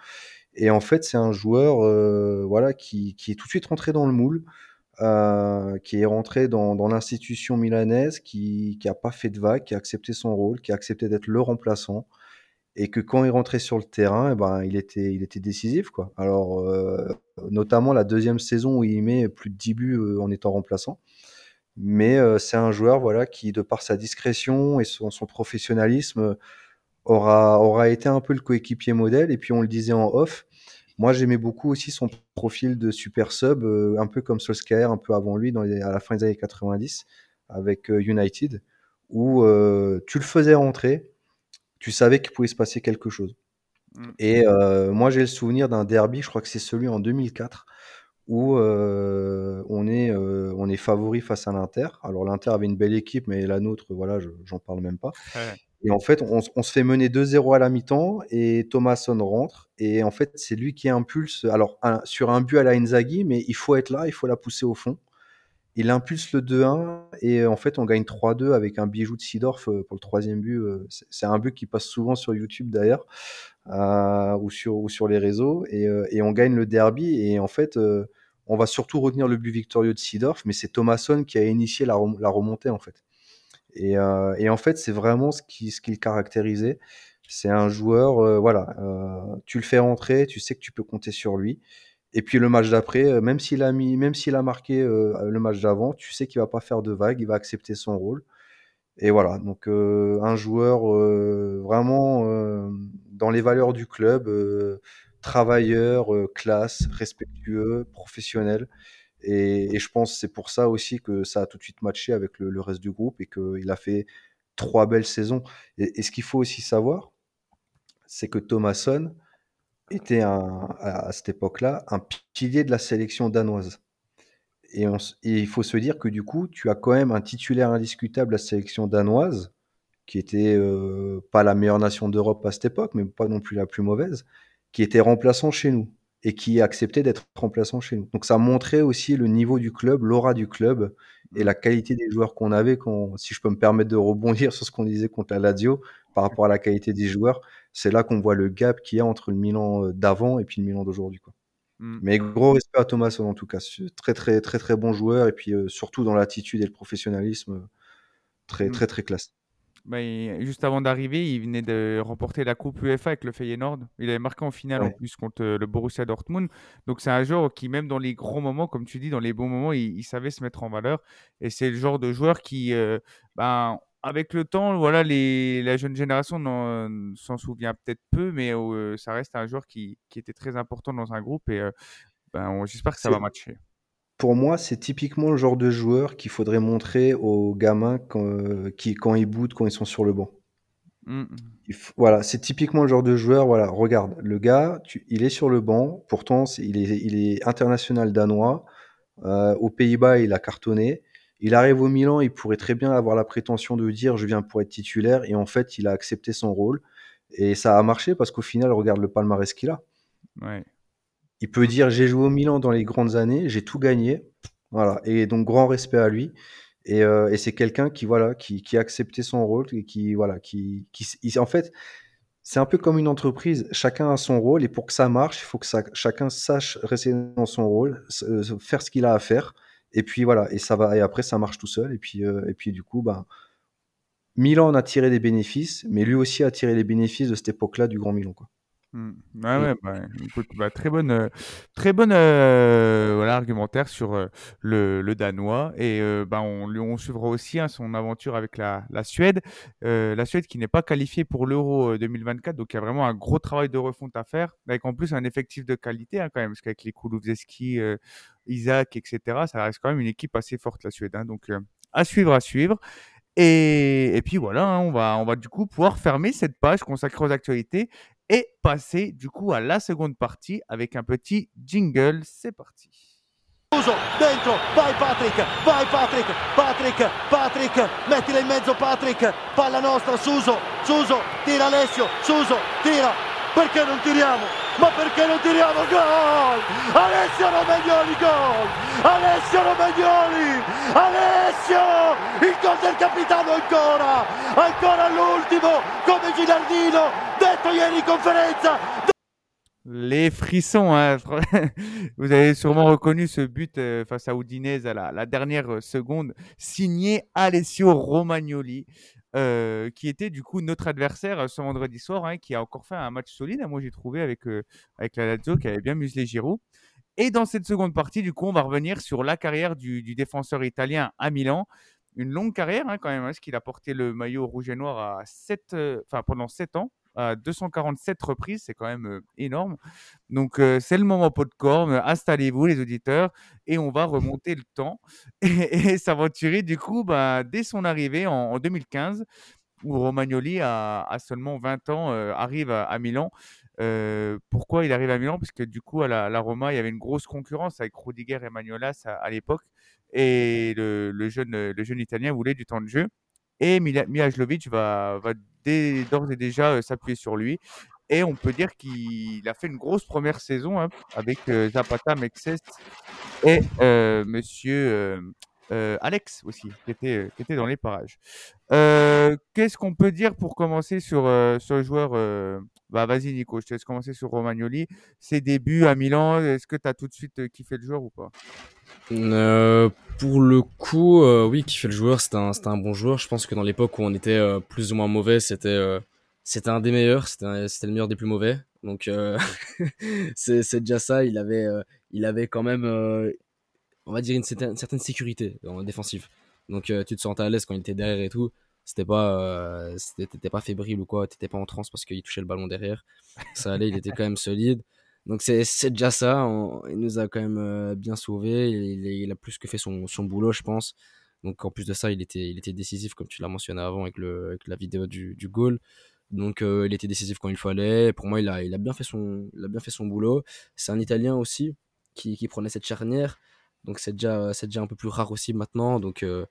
Et en fait, c'est un joueur euh, voilà, qui, est tout de suite rentré dans le moule, qui est rentré dans l'institution milanaise, qui n'a pas fait de vague, qui a accepté son rôle, qui a accepté d'être le remplaçant. Et que quand il rentrait sur le terrain, eh ben, il était, il était décisif, quoi. Alors, euh, notamment la deuxième saison où il met plus de 10 buts euh, en étant remplaçant. Mais euh, c'est un joueur, voilà, qui, de par sa discrétion et son, professionnalisme, aura, aura été un peu le coéquipier modèle. Et puis, on le disait en off, moi, j'aimais beaucoup aussi son profil de super sub, un peu comme Solskjaer, un peu avant lui, à la fin des années 90, avec United, où tu le faisais rentrer, tu savais qu'il pouvait se passer quelque chose. Mm. Et euh, moi, j'ai le souvenir d'un derby, je crois que c'est celui en 2004, où euh, on est, euh, on est favori face à l'Inter. Alors, l'Inter avait une belle équipe, mais la nôtre, voilà, je- j'en parle même pas. Ouais. Et en fait, on, on se fait mener 2-0 à la mi-temps et Thomasson rentre. Et en fait, c'est lui qui impulse. Alors, un- sur un but à la Inzaghi, mais il faut être là, il faut la pousser au fond. Il impulse le 2-1 et en fait, on gagne 3-2 avec un bijou de Sidorf euh, pour le troisième but. euh, C'est un but qui passe souvent sur YouTube d'ailleurs euh, ou, sur, les réseaux. Et, on gagne le derby. Et en fait, on va surtout retenir le but victorieux de Sidorf, mais c'est Thomasson qui a initié la, rem- la remontée en fait. Et, en fait, c'est vraiment ce qui, caractérisait. C'est un joueur, voilà, tu le fais rentrer, tu sais que tu peux compter sur lui. Et puis le match d'après, euh, même s'il a mis, même s'il a marqué euh, le match d'avant, tu sais qu'il va pas faire de vagues, il va accepter son rôle. Et voilà, donc euh, un joueur vraiment dans les valeurs du club, travailleur, classe, respectueux, professionnel. Et, je pense c'est pour ça aussi que ça a tout de suite matché avec le, le reste du groupe et qu'il a fait trois belles saisons. Et, et ce qu'il faut aussi savoir, c'est que Thomasson était un- à, à cette époque-là un pilier de la sélection danoise. Et, on s- et il faut se dire que du coup, tu as quand même un titulaire indiscutable de la sélection danoise, qui était euh, pas la meilleure nation d'Europe à cette époque, mais pas non plus la plus mauvaise, qui était remplaçant chez nous et qui acceptait d'être remplaçant chez nous. Donc ça montrait aussi le niveau du club, l'aura du club et la qualité des joueurs qu'on avait. Quand, si je peux me permettre de rebondir sur ce qu'on disait contre la Lazio par rapport à la qualité des joueurs, c'est là qu'on voit le gap qu'il y a entre le Milan euh, d'avant et puis le Milan d'aujourd'hui. quoi. Mm. Mais gros respect à Thomas en tout cas, très très très très bon joueur et puis euh, surtout dans l'attitude et le professionnalisme, euh, très Mm. très très classe. Bah, il- juste avant d'arriver, il venait de remporter la Coupe UEFA avec le Feyenoord. Il avait marqué en finale en plus contre le Borussia Dortmund. Donc c'est un joueur qui, même dans les grands moments, comme tu dis, dans les bons moments, il, il savait se mettre en valeur. Et c'est le genre de joueur qui, euh, ben, avec le temps, voilà, les, la jeune génération s'en souvient peut-être peu, mais euh, ça reste un joueur qui, qui était très important dans un groupe. Et euh, ben, j'espère que ça va matcher. Pour moi, c'est typiquement le genre de joueur qu'il faudrait montrer aux gamins quand, euh, qui, quand ils boutent, quand ils sont sur le banc. Mm. F- Voilà, c'est typiquement le genre de joueur. Voilà, regarde, le gars, tu- il est sur le banc. Pourtant, il est, il est international danois. Aux Pays-Bas, il a cartonné. Il arrive au Milan, il pourrait très bien avoir la prétention de dire je viens pour être titulaire. Et en fait, il a accepté son rôle. Et ça a marché parce qu'au final, regarde le palmarès qu'il a. Ouais. Il peut dire j'ai joué au Milan dans les grandes années, j'ai tout gagné. Voilà. Et donc, grand respect à lui. Et, euh, et c'est quelqu'un qui, voilà, qui, qui a accepté son rôle et qui, voilà, qui, qui, il- en fait, c'est un peu comme une entreprise. Chacun a son rôle et pour que ça marche, il faut que ça, chacun sache rester dans son rôle, faire ce qu'il a à faire. Et puis voilà, et ça va, et après ça marche tout seul. Et puis, euh, et puis du coup, bah, Milan a tiré des bénéfices, mais lui aussi a tiré les bénéfices de cette époque-là du Grand Milan, quoi. Mm. Ouais, Mm. ouais, bah, écoute, bah, très bonne, euh, très bonne euh, voilà, argumentaire sur euh, le, le Danois. Et bah, on, suivra aussi hein, son aventure avec la, la Suède. La Suède qui n'est pas qualifiée pour l'Euro euh, 2024, donc il y a vraiment un gros travail de refonte à faire, avec en plus un effectif de qualité hein, quand même, parce qu'avec les Kulusevski, Isaac, etc., ça reste quand même une équipe assez forte, la Suède. hein. donc à suivre, à suivre. Et, et puis voilà, on, va, on va du coup pouvoir fermer cette page consacrée aux actualités et passer du coup à la seconde partie avec un petit jingle. C'est parti. Dentro, vai Patrick, vai Patrick, Patrick, Patrick, mettila in mezzo Patrick, palla nostra, Suso, Suso, tira Alessio, Suso, tira, perché non tiriamo? Ma perché non tiriamo gol? Alessio Romagnoli gol! Alessio Romagnoli! Alessio! Il gol del capitano ancora! Ancora all'ultimo, come Gilardino, detto ieri in conferenza, Les frissons, hein. vous avez sûrement reconnu ce but euh, face à Udinese à la, la dernière seconde, signé Alessio Romagnoli. Euh, qui était du coup notre adversaire euh, ce vendredi soir, hein, qui a encore fait un match solide, hein, moi j'ai trouvé avec, euh, avec la Lazio, qui avait bien muselé Giroud. Et dans cette seconde partie, du coup, on va revenir sur la carrière du, défenseur italien à Milan. Une longue carrière hein, quand même, parce qu'il a porté le maillot rouge et noir à 7, enfin pendant 7 ans, à 247 reprises, c'est quand même énorme. Donc c'est le moment pot de corne, installez-vous les auditeurs, et on va remonter le temps et, s'aventurer du coup bah, dès son arrivée en, en 2015 où Romagnoli, a, seulement 20 ans, arrive à, Milan. Pourquoi il arrive à Milan? Parce que du coup, à la, Roma, il y avait une grosse concurrence avec Rudiger et Magnolas à, l'époque. Et le jeune Italien voulait du temps de jeu. Et Mihajlovic va, d'ores et déjà euh, s'appuyer sur lui. Et on peut dire qu'il a fait une grosse première saison hein, avec euh, Zapata, Mexes et euh, Monsieur euh, Alex aussi, qui était, euh, qui était dans les parages. Euh, Qu'est-ce qu'on peut dire pour commencer sur, euh, sur le joueur bah, Vas-y Nico, je te laisse commencer sur Romagnoli. Ses débuts à Milan, est-ce que tu as tout de suite kiffé le joueur ou pas? Pour le coup, oui, fait le joueur, c'était un, un bon joueur. Je pense que dans l'époque où on était plus ou moins mauvais, c'était c'était un des meilleurs, c'était le meilleur des plus mauvais. Donc c'est déjà ça. Il avait il avait quand même, on va dire une certaine, sécurité en défensive. Donc euh, tu te sentais à l'aise quand il était derrière et tout. C'était pas euh, pas fébrile ou quoi, t'étais pas en transe parce qu'il touchait le ballon derrière. Ça allait, il était quand même solide. Donc c'est déjà ça, il nous a quand même euh, bien sauvés, il, il a plus que fait son, son boulot je pense. Donc en plus de ça, il était, il était décisif comme tu l'as mentionné avant avec, le, avec la vidéo du, du goal. Donc euh, il était décisif quand il fallait. Pour moi, il a, il a, bien, fait son, il a bien fait son boulot. C'est un Italien aussi qui, qui prenait cette charnière. Donc c'est déjà, c'est déjà un peu plus rare aussi maintenant. Donc euh,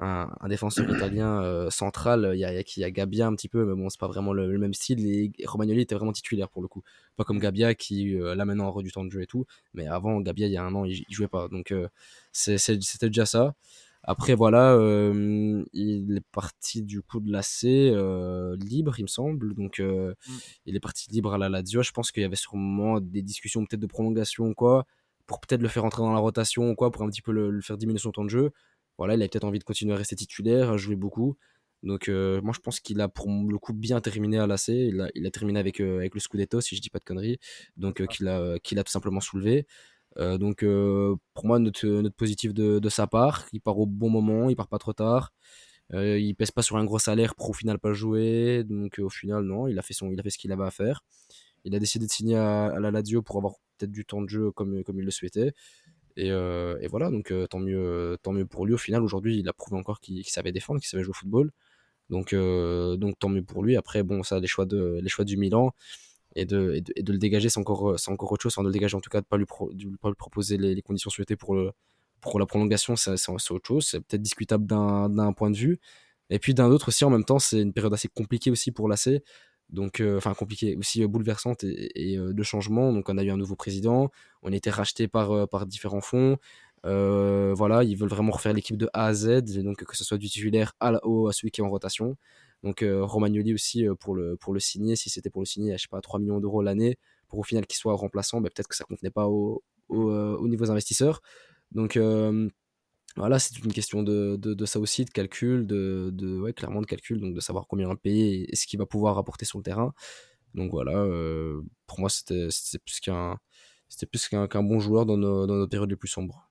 un, un défenseur italien euh, central, il y a, y a, Gabia un petit peu, mais bon, c'est pas vraiment le, le même style. Et Romagnoli était vraiment titulaire pour le coup. Pas comme Gabia qui, euh, là maintenant, aura du temps de jeu et tout. Mais avant, Gabia, il y a un an, il, il jouait pas. Donc euh, c'était déjà ça. Après, voilà, euh, il est parti du coup de l'AC euh, libre, il me semble. Donc, euh, Mm. il est parti libre à la Lazio. Je pense qu'il y avait sûrement des discussions peut-être de prolongation ou quoi, pour peut-être le faire entrer dans la rotation ou quoi, pour un petit peu le, le faire diminuer son temps de jeu. Voilà, il a peut-être envie de continuer à rester titulaire, à jouer beaucoup. Donc, euh, moi, je pense qu'il a pour le coup bien terminé à l'AC. Il a, il a terminé avec, euh, avec le Scudetto, si je dis pas de conneries. Donc, euh, qu'il a, qu'il a tout simplement soulevé. Donc pour moi, notre, notre positif de, de sa part, il part au bon moment, il part pas trop tard. Il pèse pas sur un gros salaire pour au final pas jouer. Donc au final, non, il a fait, son, il a fait ce qu'il avait à faire. Il a décidé de signer à, la Lazio pour avoir peut-être du temps de jeu comme, comme il le souhaitait. Et, euh, et voilà, donc euh, tant, mieux, tant mieux pour lui. Au final, aujourd'hui, il a prouvé encore qu'il savait défendre, qu'il savait jouer au football. Donc, euh, donc tant mieux pour lui. Après, bon, ça, les choix, de, les choix du Milan et de, et de, de le dégager, c'est encore, encore autre chose. Enfin, de le dégager, en tout cas, de ne pas, lui de pas lui proposer les, conditions souhaitées pour, pour la prolongation, c'est autre chose. C'est peut-être discutable d'un point de vue. Et puis d'un autre aussi, en même temps, c'est une période assez compliquée aussi pour l'AC. Donc, euh, enfin, compliquée, aussi euh, bouleversante et, euh, de changement. Donc, on a eu un nouveau président. On a été racheté par, euh, par différents fonds. Euh, voilà, ils veulent vraiment refaire l'équipe de A à Z, donc que ce soit du titulaire à, la, au, à celui qui est en rotation. Donc euh, Romagnoli aussi euh, pour le, pour le signer, si c'était pour le signer à je sais pas, 3 millions d'euros l'année, pour au final qu'il soit remplaçant, bah, peut-être que ça ne convenait pas au, au, euh, aux nouveaux investisseurs. Donc euh, voilà, c'est une question de, de, ça aussi, de calcul, de, de, ouais, clairement de calcul, donc de savoir combien le payer et ce qu'il va pouvoir apporter sur le terrain. Donc voilà, euh, pour moi c'était plus qu'un c'était plus qu'un qu bon joueur dans nos, dans nos périodes les plus sombres.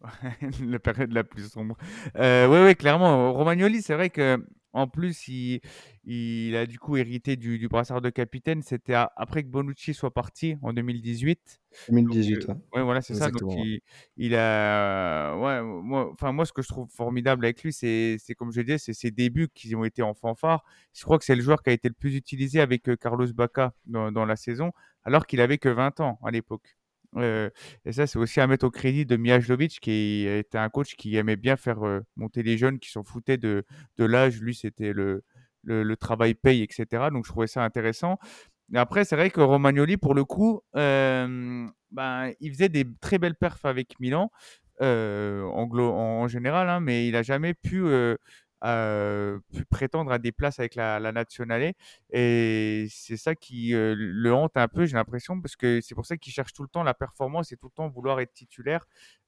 la période la plus sombre. Euh, oui, oui, clairement. Romagnoli, c'est vrai que en plus, il, il a du coup hérité du, du brassard de capitaine. C'était après que Bonucci soit parti en 2018. 2018, Donc, ouais. ouais, voilà, c'est ça. Donc, il, il a. Ouais, moi, moi, ce que je trouve formidable avec lui, c'est, comme je disais, c'est ses débuts qui ont été en fanfare. Je crois que c'est le joueur qui a été le plus utilisé avec Carlos Baca dans, dans la saison, alors qu'il avait que 20 ans à l'époque. Euh, et ça, c'est aussi à mettre au crédit de Mihajlovic, qui était un coach qui aimait bien faire euh, monter les jeunes, qui s'en foutaient de, de l'âge. Lui, c'était le, le, travail paye, etc. Donc, je trouvais ça intéressant. Et après, c'est vrai que Romagnoli, pour le coup, euh, ben, il faisait des très belles perfs avec Milan, en, en, général, hein, mais il n'a jamais pu pu prétendre à des places avec la, la nationale et c'est ça qui euh, le hante un peu j'ai l'impression parce que c'est pour ça qu'il cherche tout le temps la performance et tout le temps vouloir être titulaire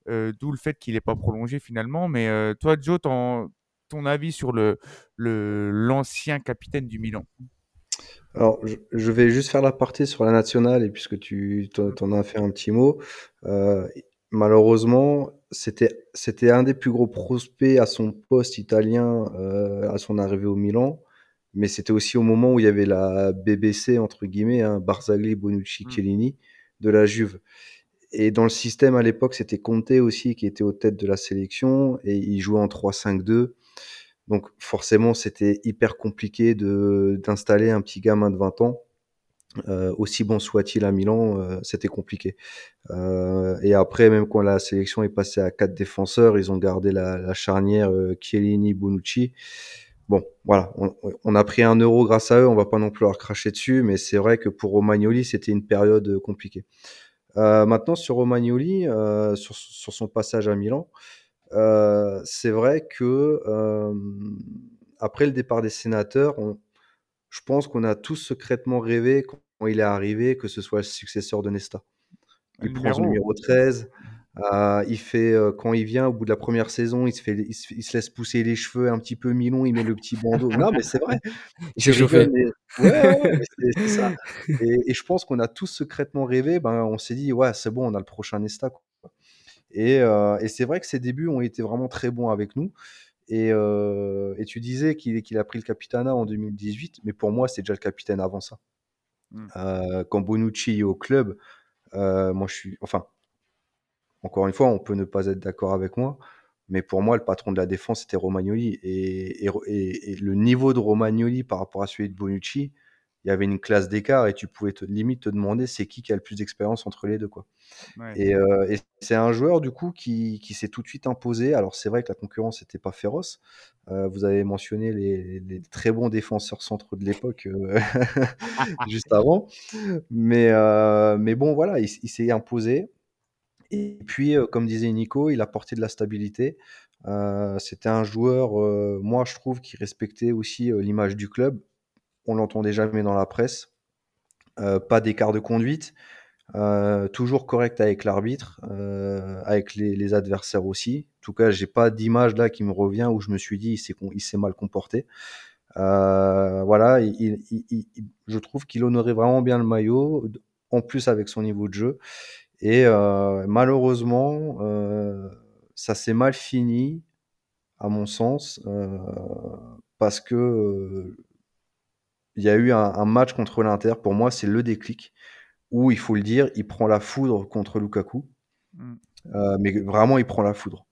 euh, d'où le fait qu'il n'est pas prolongé finalement mais euh, toi Joe ton avis sur le l'ancien capitaine du Milan? Alors, je, vais juste faire la partie sur la nationale, et puisque tu t'en as fait un petit mot, euh, malheureusement, c'était c'était un des plus gros prospects à son poste italien euh, à son arrivée au Milan, mais c'était aussi au moment où il y avait la BBC entre guillemets, hein, Barzagli, Bonucci, Mm. Chiellini de la Juve. Et dans le système à l'époque, c'était Conte aussi qui était aux têtes de la sélection et il jouait en 3-5-2. Donc forcément, c'était hyper compliqué de d'installer un petit gamin de 20 ans. Euh, aussi bon soit-il à Milan, euh, c'était compliqué. Euh, et après, même quand la sélection est passée à quatre défenseurs, ils ont gardé la, charnière euh, Chiellini-Bonucci. Bon, voilà, on, a pris un euro grâce à eux, on va pas non plus leur cracher dessus, mais c'est vrai que pour Romagnoli, c'était une période compliquée. Maintenant, sur Romagnoli, sur, sur son passage à Milan, c'est vrai que après le départ des sénateurs, on- je pense qu'on a tous secrètement rêvé quand il est arrivé que ce soit le successeur de Nesta. Il prend son numéro. numéro 13. euh, il fait euh, quand il vient au bout de la première saison, il se fait, il se, il se laisse pousser les cheveux un petit peu mi-long, il met le petit bandeau. Non, mais c'est vrai. S'est chauffé. mais ouais, ouais, ouais, mais c'est c'est ça. Et, et je pense qu'on a tous secrètement rêvé. Ben, on s'est dit, ouais, c'est bon, on a le prochain Nesta. quoi. Et, euh, et c'est vrai que ses débuts ont été vraiment très bons avec nous. Et, euh, et tu disais qu'il a pris le capitana en 2018, mais pour moi, c'est déjà le capitaine avant ça. Mm. Euh, quand Bonucci est au club, euh, moi je suis. Enfin, encore une fois, on peut ne pas être d'accord avec moi, mais pour moi, le patron de la défense, c'était Romagnoli. Et, et- et- et le niveau de Romagnoli par rapport à celui de Bonucci, il y avait une classe d'écart et tu pouvais te, limite te demander c'est qui qui a le plus d'expérience entre les deux. Quoi. Ouais. Et, euh, et c'est un joueur du coup qui, qui s'est tout de suite imposé. Alors c'est vrai que la concurrence n'était pas féroce. Euh, vous avez mentionné les, les très bons défenseurs centraux de l'époque euh, juste avant. Mais, mais bon, voilà, il, il s'est imposé. Et puis, comme disait Nico, il a porté de la stabilité. Euh, C'était un joueur, euh, moi je trouve, qui respectait aussi euh, l'image du club. On l'entendait jamais dans la presse. Euh, pas d'écart de conduite. Euh, toujours correct avec l'arbitre, euh, avec les, adversaires aussi. En tout cas, j'ai pas d'image là qui me revient où je me suis dit il s'est, mal comporté. Voilà, il, il- il- il- je trouve qu'il honorait vraiment bien le maillot, en plus avec son niveau de jeu. Et malheureusement, ça s'est mal fini, à mon sens, parce que il y a eu un, un match contre l'Inter. Pour moi, c'est le déclic où il faut le dire, il prend la foudre contre Lukaku. Mm. Euh, mais vraiment, il prend la foudre.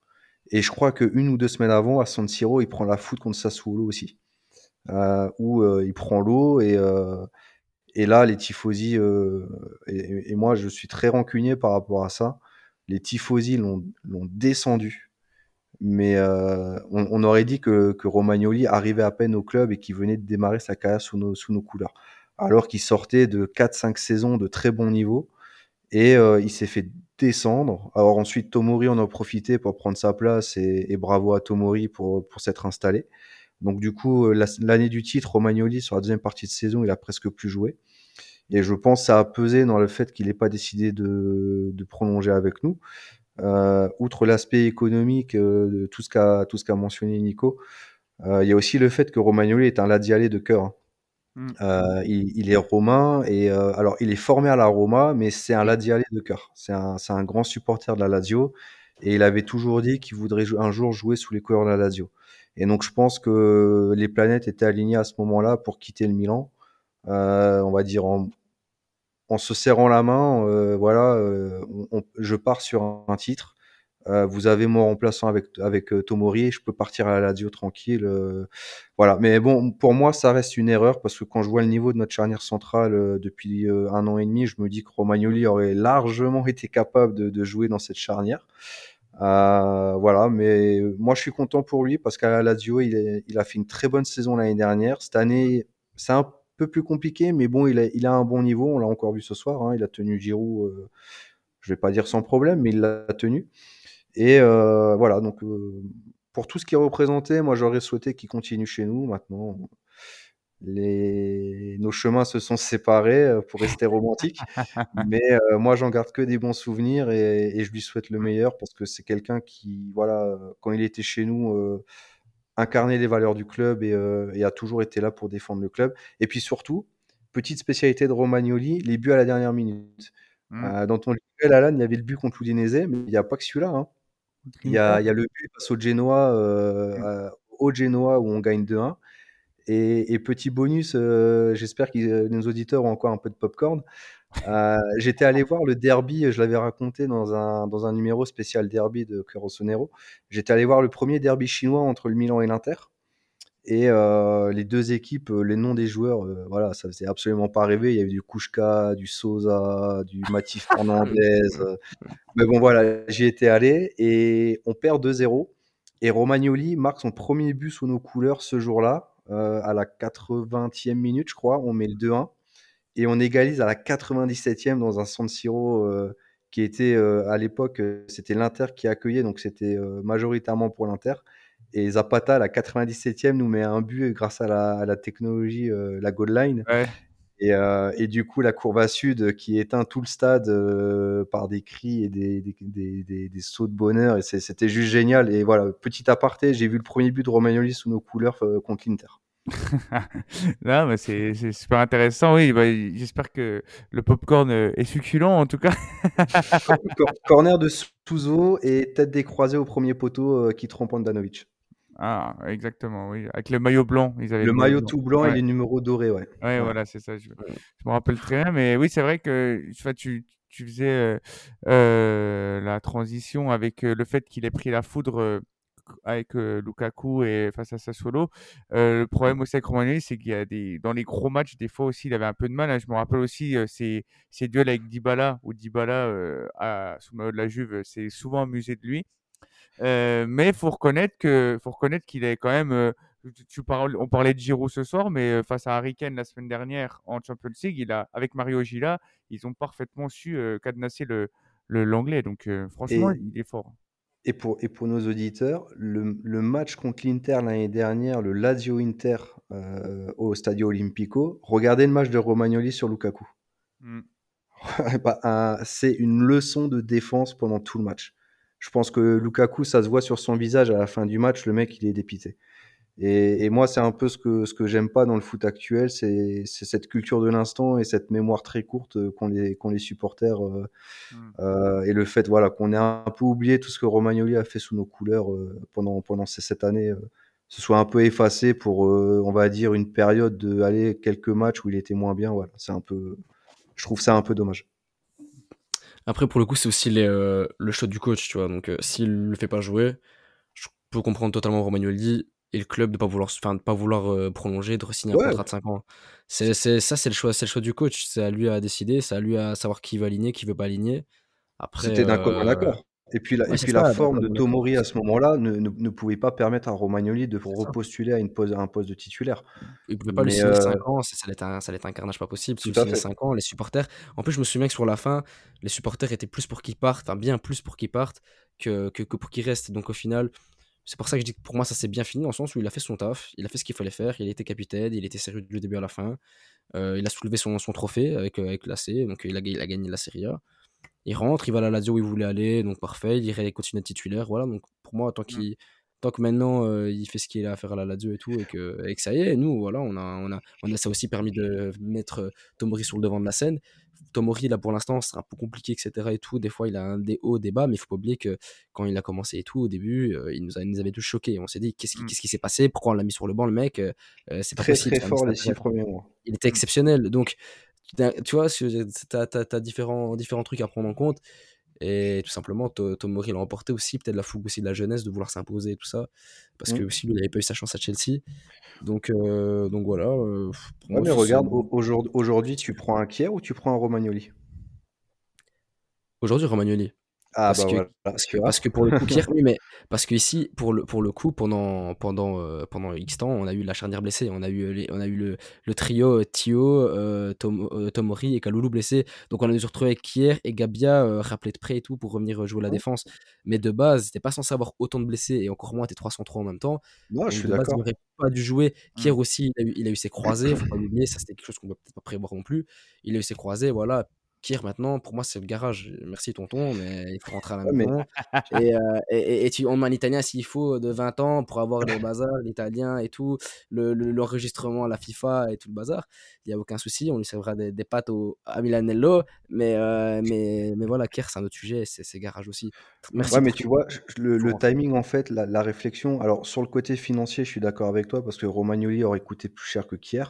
Et je crois qu'une ou deux semaines avant, à San Siro, il prend la foudre contre Sassuolo aussi. Euh, où euh, il prend l'eau et, et là, les tifosi, et, et moi, je suis très rancunier par rapport à ça. Les tifosi l'ont l'ont descendu. Mais euh, on, aurait dit que, Romagnoli arrivait à peine au club et qu'il venait de démarrer sa carrière sous nos, sous couleurs. Alors qu'il sortait de 4-5 saisons de très bon niveau et euh, il s'est fait descendre. Alors ensuite, Tomori en a profité pour prendre sa place et, bravo à Tomori pour, s'être installé. Donc du coup, euh, la- l'année du titre, Romagnoli, sur la deuxième partie de saison, il a presque plus joué. Et je pense que ça a pesé dans le fait qu'il n'ait pas décidé de prolonger avec nous. Euh, outre l'aspect économique, euh, de tout ce qu'a tout ce qu'a mentionné Nico, euh, il y a aussi le fait que Romagnoli est un Ladialé de cœur. hein. Mm. Euh, il, il est romain et euh, alors il est formé à la Roma, mais c'est un Ladialé de cœur. C'est un, c'est un grand supporter de la Lazio et il avait toujours dit qu'il voudrait un jour jouer sous les couleurs de la Lazio. Et donc je pense que les planètes étaient alignées à ce moment-là pour quitter le Milan. Euh, on va dire en, en se serrant la main, euh, voilà, euh, je pars sur un, titre. Euh, vous avez mon remplaçant avec, avec Tomori je peux partir à la Lazio tranquille. voilà. Mais bon, pour moi, ça reste une erreur parce que quand je vois le niveau de notre charnière centrale depuis un an et demi, je me dis que Romagnoli aurait largement été capable de, jouer dans cette charnière. Voilà, mais moi je suis content pour lui parce qu'à la Lazio, il a fait une très bonne saison l'année dernière. Cette année, c'est un peu plus compliqué, mais bon, il a, il a un bon niveau. On l'a encore vu ce soir. hein, il a tenu Giroud, euh, je vais pas dire sans problème, mais il l'a tenu. Et euh, voilà, donc euh, pour tout ce qui est représenté, moi j'aurais souhaité qu'il continue chez nous. Maintenant, les... nos chemins se sont séparés pour rester romantique. Mais euh, moi j'en garde que des bons souvenirs et, et je lui souhaite le meilleur parce que c'est quelqu'un qui, voilà, quand il était chez nous, incarné les valeurs du club et, euh, et a toujours été là pour défendre le club. Et puis surtout, petite spécialité de Romagnoli, les buts à la dernière minute. Mm. Euh, dans ton duel, Alan, il y avait le but contre l'Udinese, mais il n'y a pas que celui-là. hein. Il y a, il y a le but face au Genoa, euh, à- au Genoa où on gagne 2-1. Et, et petit bonus, euh, j'espère que nos auditeurs ont encore un peu de popcorn. Euh, J'étais allé voir le derby, je l'avais raconté dans un, dans un numéro spécial derby de Rossonero. J'étais allé voir le premier derby chinois entre le Milan et l'Inter. Et euh, les deux équipes, euh, les noms des joueurs, euh, voilà, ça faisait absolument pas rêver. Il y avait du Kouchka, du Sosa, du Matif Fernandez. Mais bon, voilà, j'y étais allé et on perd 2-0. Et Romagnoli marque son premier but sous nos couleurs ce jour-là, à la 80e minute, je crois. On met le 2-1 et on égalise à la 97e dans un San Siro euh, qui était euh, à l'époque, euh, c'était l'Inter qui accueillait, donc c'était euh, majoritairement pour l'Inter. Et Zapata, à la 97e, nous met un but grâce à la, à la technologie, la goal line. Ouais. Et, et du coup, la courbe à sud qui éteint tout le stade par des cris et des, des, des, des- des sauts de bonheur. Et c'était juste génial. Et voilà, petit aparté, j'ai vu le premier but de Romagnoli sous nos couleurs contre l'Inter. Non, mais c'est c'est super intéressant. Oui, bah, j'espère que le popcorn euh, est succulent en tout cas. Cor- Corner de Souzo et tête décroisée au premier poteau euh, qui trompe Andanovic. Ah, exactement, oui. Avec le maillot blanc, ils avaient Le maillot tout blanc Ouais. et les numéros dorés, ouais. Ouais, Ouais. voilà, c'est ça. Je, je me rappelle très bien. Mais oui, c'est vrai que enfin, tu, tu faisais euh, euh, la transition avec euh, le fait qu'il ait pris la foudre avec euh, Lukaku et face à Sassuolo. Euh, le problème aussi avec Romagnoli, c'est qu'il y a des dans les gros matchs, des fois aussi, il avait un peu de mal. hein. Je me rappelle aussi euh, ses, ses duels avec Dybala, où Dybala, euh, a, sous le de la Juve, s'est souvent amusé de lui. Euh, mais faut reconnaître que faut reconnaître qu'il est quand même. euh, tu, tu parles, on parlait de Giroud ce soir, mais euh, face à Harry Kane la semaine dernière en Champions League, il a avec Mario Gila, ils ont parfaitement su euh, cadenasser le le l'anglais. Donc euh, franchement, Et, il est fort. Et, pour, et pour nos auditeurs, le, le match contre l'Inter l'année dernière, le Lazio Inter euh, au Stadio Olimpico, regardez le match de Romagnoli sur Lukaku. Mm. Bah, un- c'est une leçon de défense pendant tout le match. Je pense que Lukaku, ça se voit sur son visage à la fin du match, le mec, il est dépité. Et, et moi, c'est un peu ce que, ce que j'aime pas dans le foot actuel, c'est c'est cette culture de l'instant et cette mémoire très courte euh, qu'ont les, qu'ont les supporters. euh, Mm. euh, et le fait voilà, qu'on ait un peu oublié tout ce que Romagnoli a fait sous nos couleurs euh, pendant, pendant ces sept années, euh, se soit un peu effacé pour, euh, on va dire, une période de aller quelques matchs où il était moins bien. Voilà, c'est un peu, je trouve ça un peu dommage. Après, pour le coup, c'est aussi les, euh, le choix du coach, tu vois. Donc, euh, s'il le fait pas jouer, je peux comprendre totalement Romagnoli et le club de pas vouloir, enfin, de pas vouloir euh, prolonger, de signer un Ouais. contrat de 5 ans. C'est, c'est, ça, c'est le choix, c'est le choix du coach. C'est à lui à décider, c'est à lui à savoir qui va aligner, qui veut pas aligner. Après, C'était d'un commun euh, accord. Et puis la, ouais, et puis ça, la forme de. Tomori à ce moment-là ne, ne, ne pouvait pas permettre à Romagnoli de repostuler à, une pose, à un poste de titulaire. Il pouvait pas lui signer euh, 5 ans, ça, allait être un, ça allait être un carnage pas possible. Si tout lui à fait. 5 ans, les supporters. En plus, je me souviens que sur la fin, les supporters étaient plus pour qu'il parte, enfin bien plus pour qu'il parte que, que, que pour qu'il reste. Donc au final, c'est pour ça que je dis que pour moi, ça s'est bien fini dans le sens où il a fait son taf, il a fait ce qu'il fallait faire, il était capitaine, il était sérieux du début à la fin. Euh, il a soulevé son, son trophée avec, euh, avec l'AC, donc il a, il a gagné la Serie A. Il rentre, il va à la Lazio où il voulait aller, donc parfait, il irait continuer de titulaire. Voilà, donc pour moi, tant, Mm. Tant que maintenant euh, il fait ce qu'il a à faire à la Lazio et tout, et que, et que ça y est, nous, voilà, on a, on a, on a ça aussi permis de mettre euh, Tomori sur le devant de la scène. Tomori, là, pour l'instant, c'est un peu compliqué, etc. Et tout. Des fois, il a un des hauts, des bas, mais il faut pas oublier que quand il a commencé et tout, au début, euh, il, nous a, il nous avait tous choqués. On s'est dit, qu'est-ce qui, Mm. qu'est-ce qui s'est passé? Pourquoi on l'a mis sur le banc, le mec? Euh, C'est pas Très possible. fort les six premiers mois. Il était exceptionnel. Donc, tu vois, tu as, différents, différents trucs à prendre en compte. Et tout simplement, To- Tomori l'a emporté aussi, peut-être la fougue aussi de la jeunesse, de vouloir s'imposer et tout ça. Parce que Mm. aussi, lui, il n'avait pas eu sa chance à Chelsea. Donc, euh, donc voilà. euh, pour Ouais, moi mais regarde, au- aujourd'hui, aujourd'hui, tu prends un Kier ou tu prends un Romagnoli? Aujourd'hui, Romagnoli. Ah Parce bah que, voilà, parce que, vois. parce que pour le coup, Pierre, oui, mais parce que ici, pour le, pour le coup, pendant, pendant, euh, pendant X temps, on a eu la charnière blessée. On a eu, les- on a eu le, le trio euh, Thio, euh, Tom, euh, Tomori et Kaloulou blessés. Donc on a dû se retrouver avec Kier et Gabia euh, rappelés de près et tout pour revenir euh, jouer la défense. Mais de base, c'était pas censé avoir autant de blessés et encore moins tes 303 en même temps. Non, Donc je suis d'accord. n'aurait pas dû jouer. Mm. Kier aussi, il a eu, il a eu ses croisés, faut pas l'oublier, ça c'était quelque chose qu'on peut peut-être pas prévoir non plus. Il a eu ses croisés, voilà. Kier, maintenant, pour moi, c'est le garage. Merci, tonton, mais il faut rentrer à la Ouais, mais- maison. Et, euh, et, tu, on un italien s'il faut de 20 ans pour avoir le bazar, l'italien et tout, le- le- l'enregistrement à la FIFA et tout le bazar. Il n'y a aucun souci, on lui servira des, des pâtes au, à Milanello. Mais, euh, mais, mais voilà, Kier, c'est un autre sujet, c'est garage aussi. Merci. Ouais, mais tu vois, le, le timing, en fait, la, la réflexion. Alors, sur le côté financier, je suis d'accord avec toi parce que Romagnoli aurait coûté plus cher que Kier.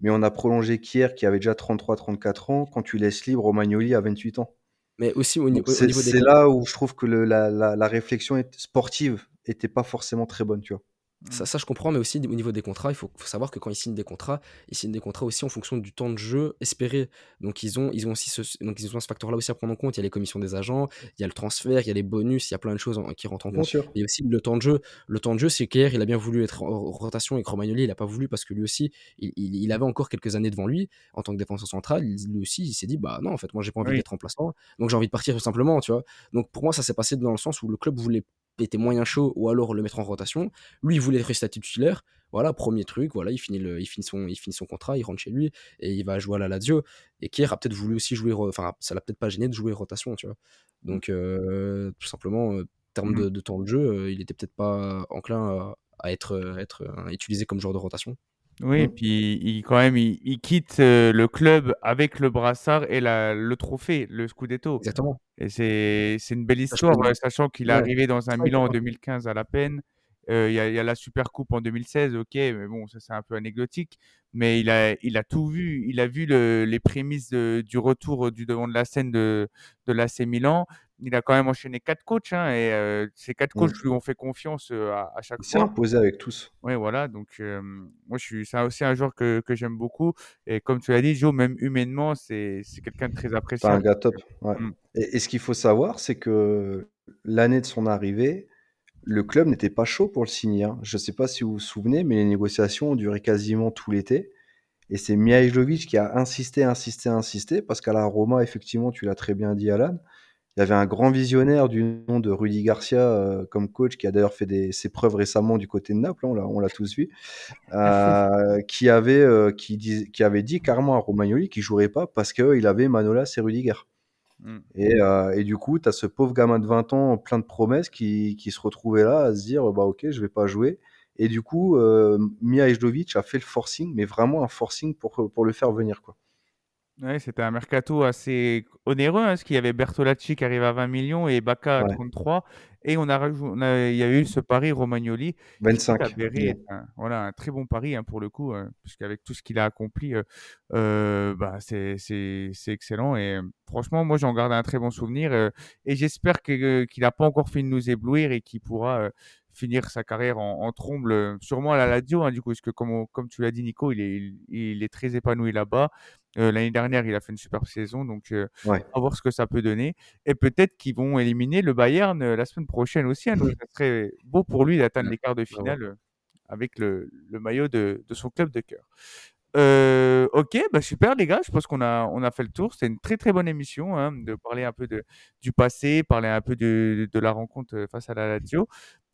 Mais on a prolongé Kier qui avait déjà 33-34 ans. Quand tu laisses libre, Romagnoli à 28 ans. Mais aussi au, niveau des c'est là où je trouve que le- la, la- la réflexion sportive était pas forcément très bonne, tu vois. Ça, ça, je comprends, mais aussi au niveau des contrats, il faut, faut savoir que quand ils signent des contrats, ils signent des contrats aussi en fonction du temps de jeu espéré. Donc ils ont, ils ont aussi ce, donc ils ont ce facteur-là aussi à prendre en compte. Il y a les commissions des agents, il y a le transfert, il y a les bonus, il y a plein de choses en- qui rentrent en Bien compte. sûr. Il y a aussi le temps de jeu. Le temps de jeu, c'est qu'hier, il a bien voulu être en rotation et que Romagnoli, il n'a pas voulu parce que lui aussi, il, il- il avait encore quelques années devant lui en tant que défenseur central. Lui aussi, il s'est dit, bah non, en fait, moi, j'ai pas envie Oui. d'être remplaçant, donc j'ai envie de partir tout simplement, tu vois. Donc pour moi, ça s'est passé dans le sens où le club voulait était moyen chaud ou alors le mettre en rotation. Lui, il voulait être statut titulaire. Voilà, premier truc, voilà, il finit, le, il, finit son, il finit son contrat, il rentre chez lui et il va jouer à la Lazio. Et Kier a peut-être voulu aussi jouer, enfin, ça l'a peut-être pas gêné de jouer rotation, tu vois. Donc, euh, tout simplement, euh, en termes Mm. de, de temps de jeu, euh, il était peut-être pas enclin à, à être, à être utilisé comme joueur de rotation. Oui, et Mm. puis il, quand même, il, il quitte euh, le club avec le brassard et la, le trophée, le Scudetto. Exactement. Et c'est c'est une belle histoire, euh, sachant qu'il est Ouais. arrivé dans un Milan en faut pas. 2015 à la peine. Euh, Il y, a, il y a la Super Coupe en 2016, ok, mais bon, ça c'est un peu anecdotique. Mais il a, il a tout vu. Il a vu le- les prémices de- du retour du devant de la scène de, de l'AC Milan. Il a quand même enchaîné quatre coachs, hein, et euh, ces quatre coachs Mm. lui ont fait confiance euh, à, à chaque Il s'est fois. imposé avec tous. Oui, voilà. Donc, euh, moi, je suis, c'est aussi un joueur que, que j'aime beaucoup. Et comme tu l'as dit, Joe, même humainement, c'est, quelqu'un de très C'est un gars top. ouais. Mm. Et, et ce qu'il faut savoir, c'est que l'année de son arrivée, le club n'était pas chaud pour le signer. hein. Je ne sais pas si vous vous souvenez, mais les négociations ont duré quasiment tout l'été. Et c'est Mihajlovic qui a insisté, insisté, insisté, parce qu'à la Roma, effectivement, tu l'as très bien dit, Alan, il y avait un grand visionnaire du nom de Rudy Garcia euh, comme coach, qui a d'ailleurs fait des, ses preuves récemment du côté de Naples, hein, on l'a- tous vu, euh, qui, avait, euh, qui, dis- qui avait dit carrément à Romagnoli qu'il jouerait pas parce qu'il avait Manolas et Rudiger. Mm. Et, et du coup, tu as ce pauvre gamin de 20 ans plein de promesses qui, qui se retrouvait là à se dire bah ok, je vais pas jouer. Et du coup, Mia Ejdovic a fait le forcing, mais vraiment un forcing pour, pour le faire venir. Quoi. Ouais, c'était un mercato assez onéreux, hein, parce qu'il y avait Bertolacci qui arrive à 20 millions et Bacca à Ouais. 33. Et on a, on a- il y a eu ce pari Romagnoli qui s'est 25. avéré être un, voilà, un très bon pari hein, pour le coup, euh, puisqu'avec tout ce qu'il a accompli, euh, euh, bah, c'est excellent. Et euh, franchement, moi, j'en garde un très bon souvenir. euh, et j'espère qu'il n'a pas encore fini de nous éblouir et qu'il pourra euh, finir sa carrière en, en tromble, euh, sûrement à la Lazio, hein, du coup, parce que comme, on- comme tu l'as dit, Nico, il est, il, il est très épanoui là-bas. Euh, L'année dernière, il a fait une superbe saison, donc euh, Ouais. on va voir ce que ça peut donner. Et peut-être qu'ils vont éliminer le Bayern euh, la semaine prochaine aussi. hein, donc, ça serait beau pour lui d'atteindre les quarts de Bravo. finale avec le, le maillot de, de son club de cœur. Euh, ok, bah super les gars, je pense qu'on a, on a fait le tour. C'était une très très bonne émission hein, de parler un peu de, du passé, parler un peu de, de la rencontre face à la Lazio.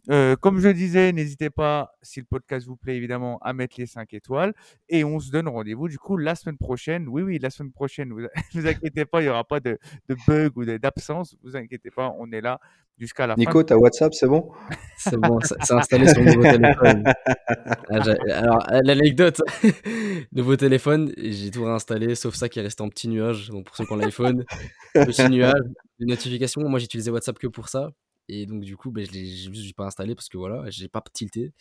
Euh, comme je disais, n'hésitez pas, si le podcast vous plaît, évidemment, à mettre les 5 étoiles. Et on se donne rendez-vous, du coup, la semaine prochaine. Oui, oui, la semaine prochaine. Vous vous inquiétez pas, il n'y aura pas de, de bug ou d'absence. Vous inquiétez pas, on est là jusqu'à la fin. Nico, t'as WhatsApp, c'est bon? C'est bon, c'est installé sur le nouveau téléphone. Ah, Alors, l'anecdote, nouveau téléphone, j'ai tout réinstallé, sauf ça qui est resté en petit nuage. Donc, pour ceux qui ont l'iPhone, petit nuage, les notifications. Moi, j'utilisais WhatsApp que pour ça. Et donc, du coup, ben, je l'ai juste pas installé parce que voilà, j'ai pas tilté.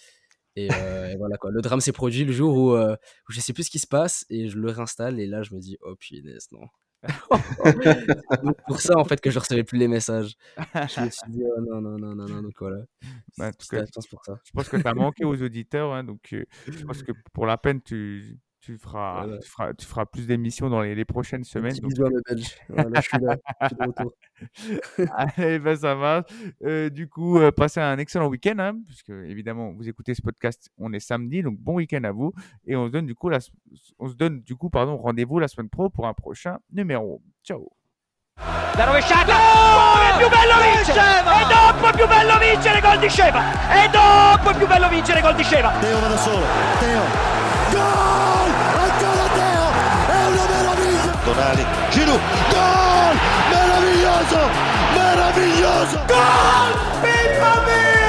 Et, euh, et voilà quoi. Le drame s'est produit le jour où, euh, où je sais plus ce qui se passe et je le réinstalle. Et là, je me dis, oh punaise, non. C'est donc pour ça en fait que je recevais plus les messages. Je me suis dit, oh non, non, non, non, non. Donc voilà. Bah, en tout cas, pour ça. je pense que tu as manqué aux auditeurs. hein, donc, euh, je pense que pour la peine, tu, tu, feras, Voilà. tu, feras, tu feras plus d'émissions dans les, les prochaines Un semaines. petit donc, mes Belges. Voilà, je suis là. Je suis de retour. Allez, ben ça marche. Euh, du coup, euh, passez un excellent week-end, hein, puisque évidemment, vous écoutez ce podcast, on est samedi, donc bon week-end à vous. Et on se donne du coup, la, on se donne du coup, pardon, rendez-vous la semaine pro pour un prochain numéro. Ciao. La rovesciata! Oh, è più bello vincere! E dopo è più bello vincere gol di Sceva! E dopo è più bello vincere gol di Sceva! Teo va da solo. Teo. Tonali, Giroud, gol! Meraviglioso! Meraviglioso! Gol! Pippa mia!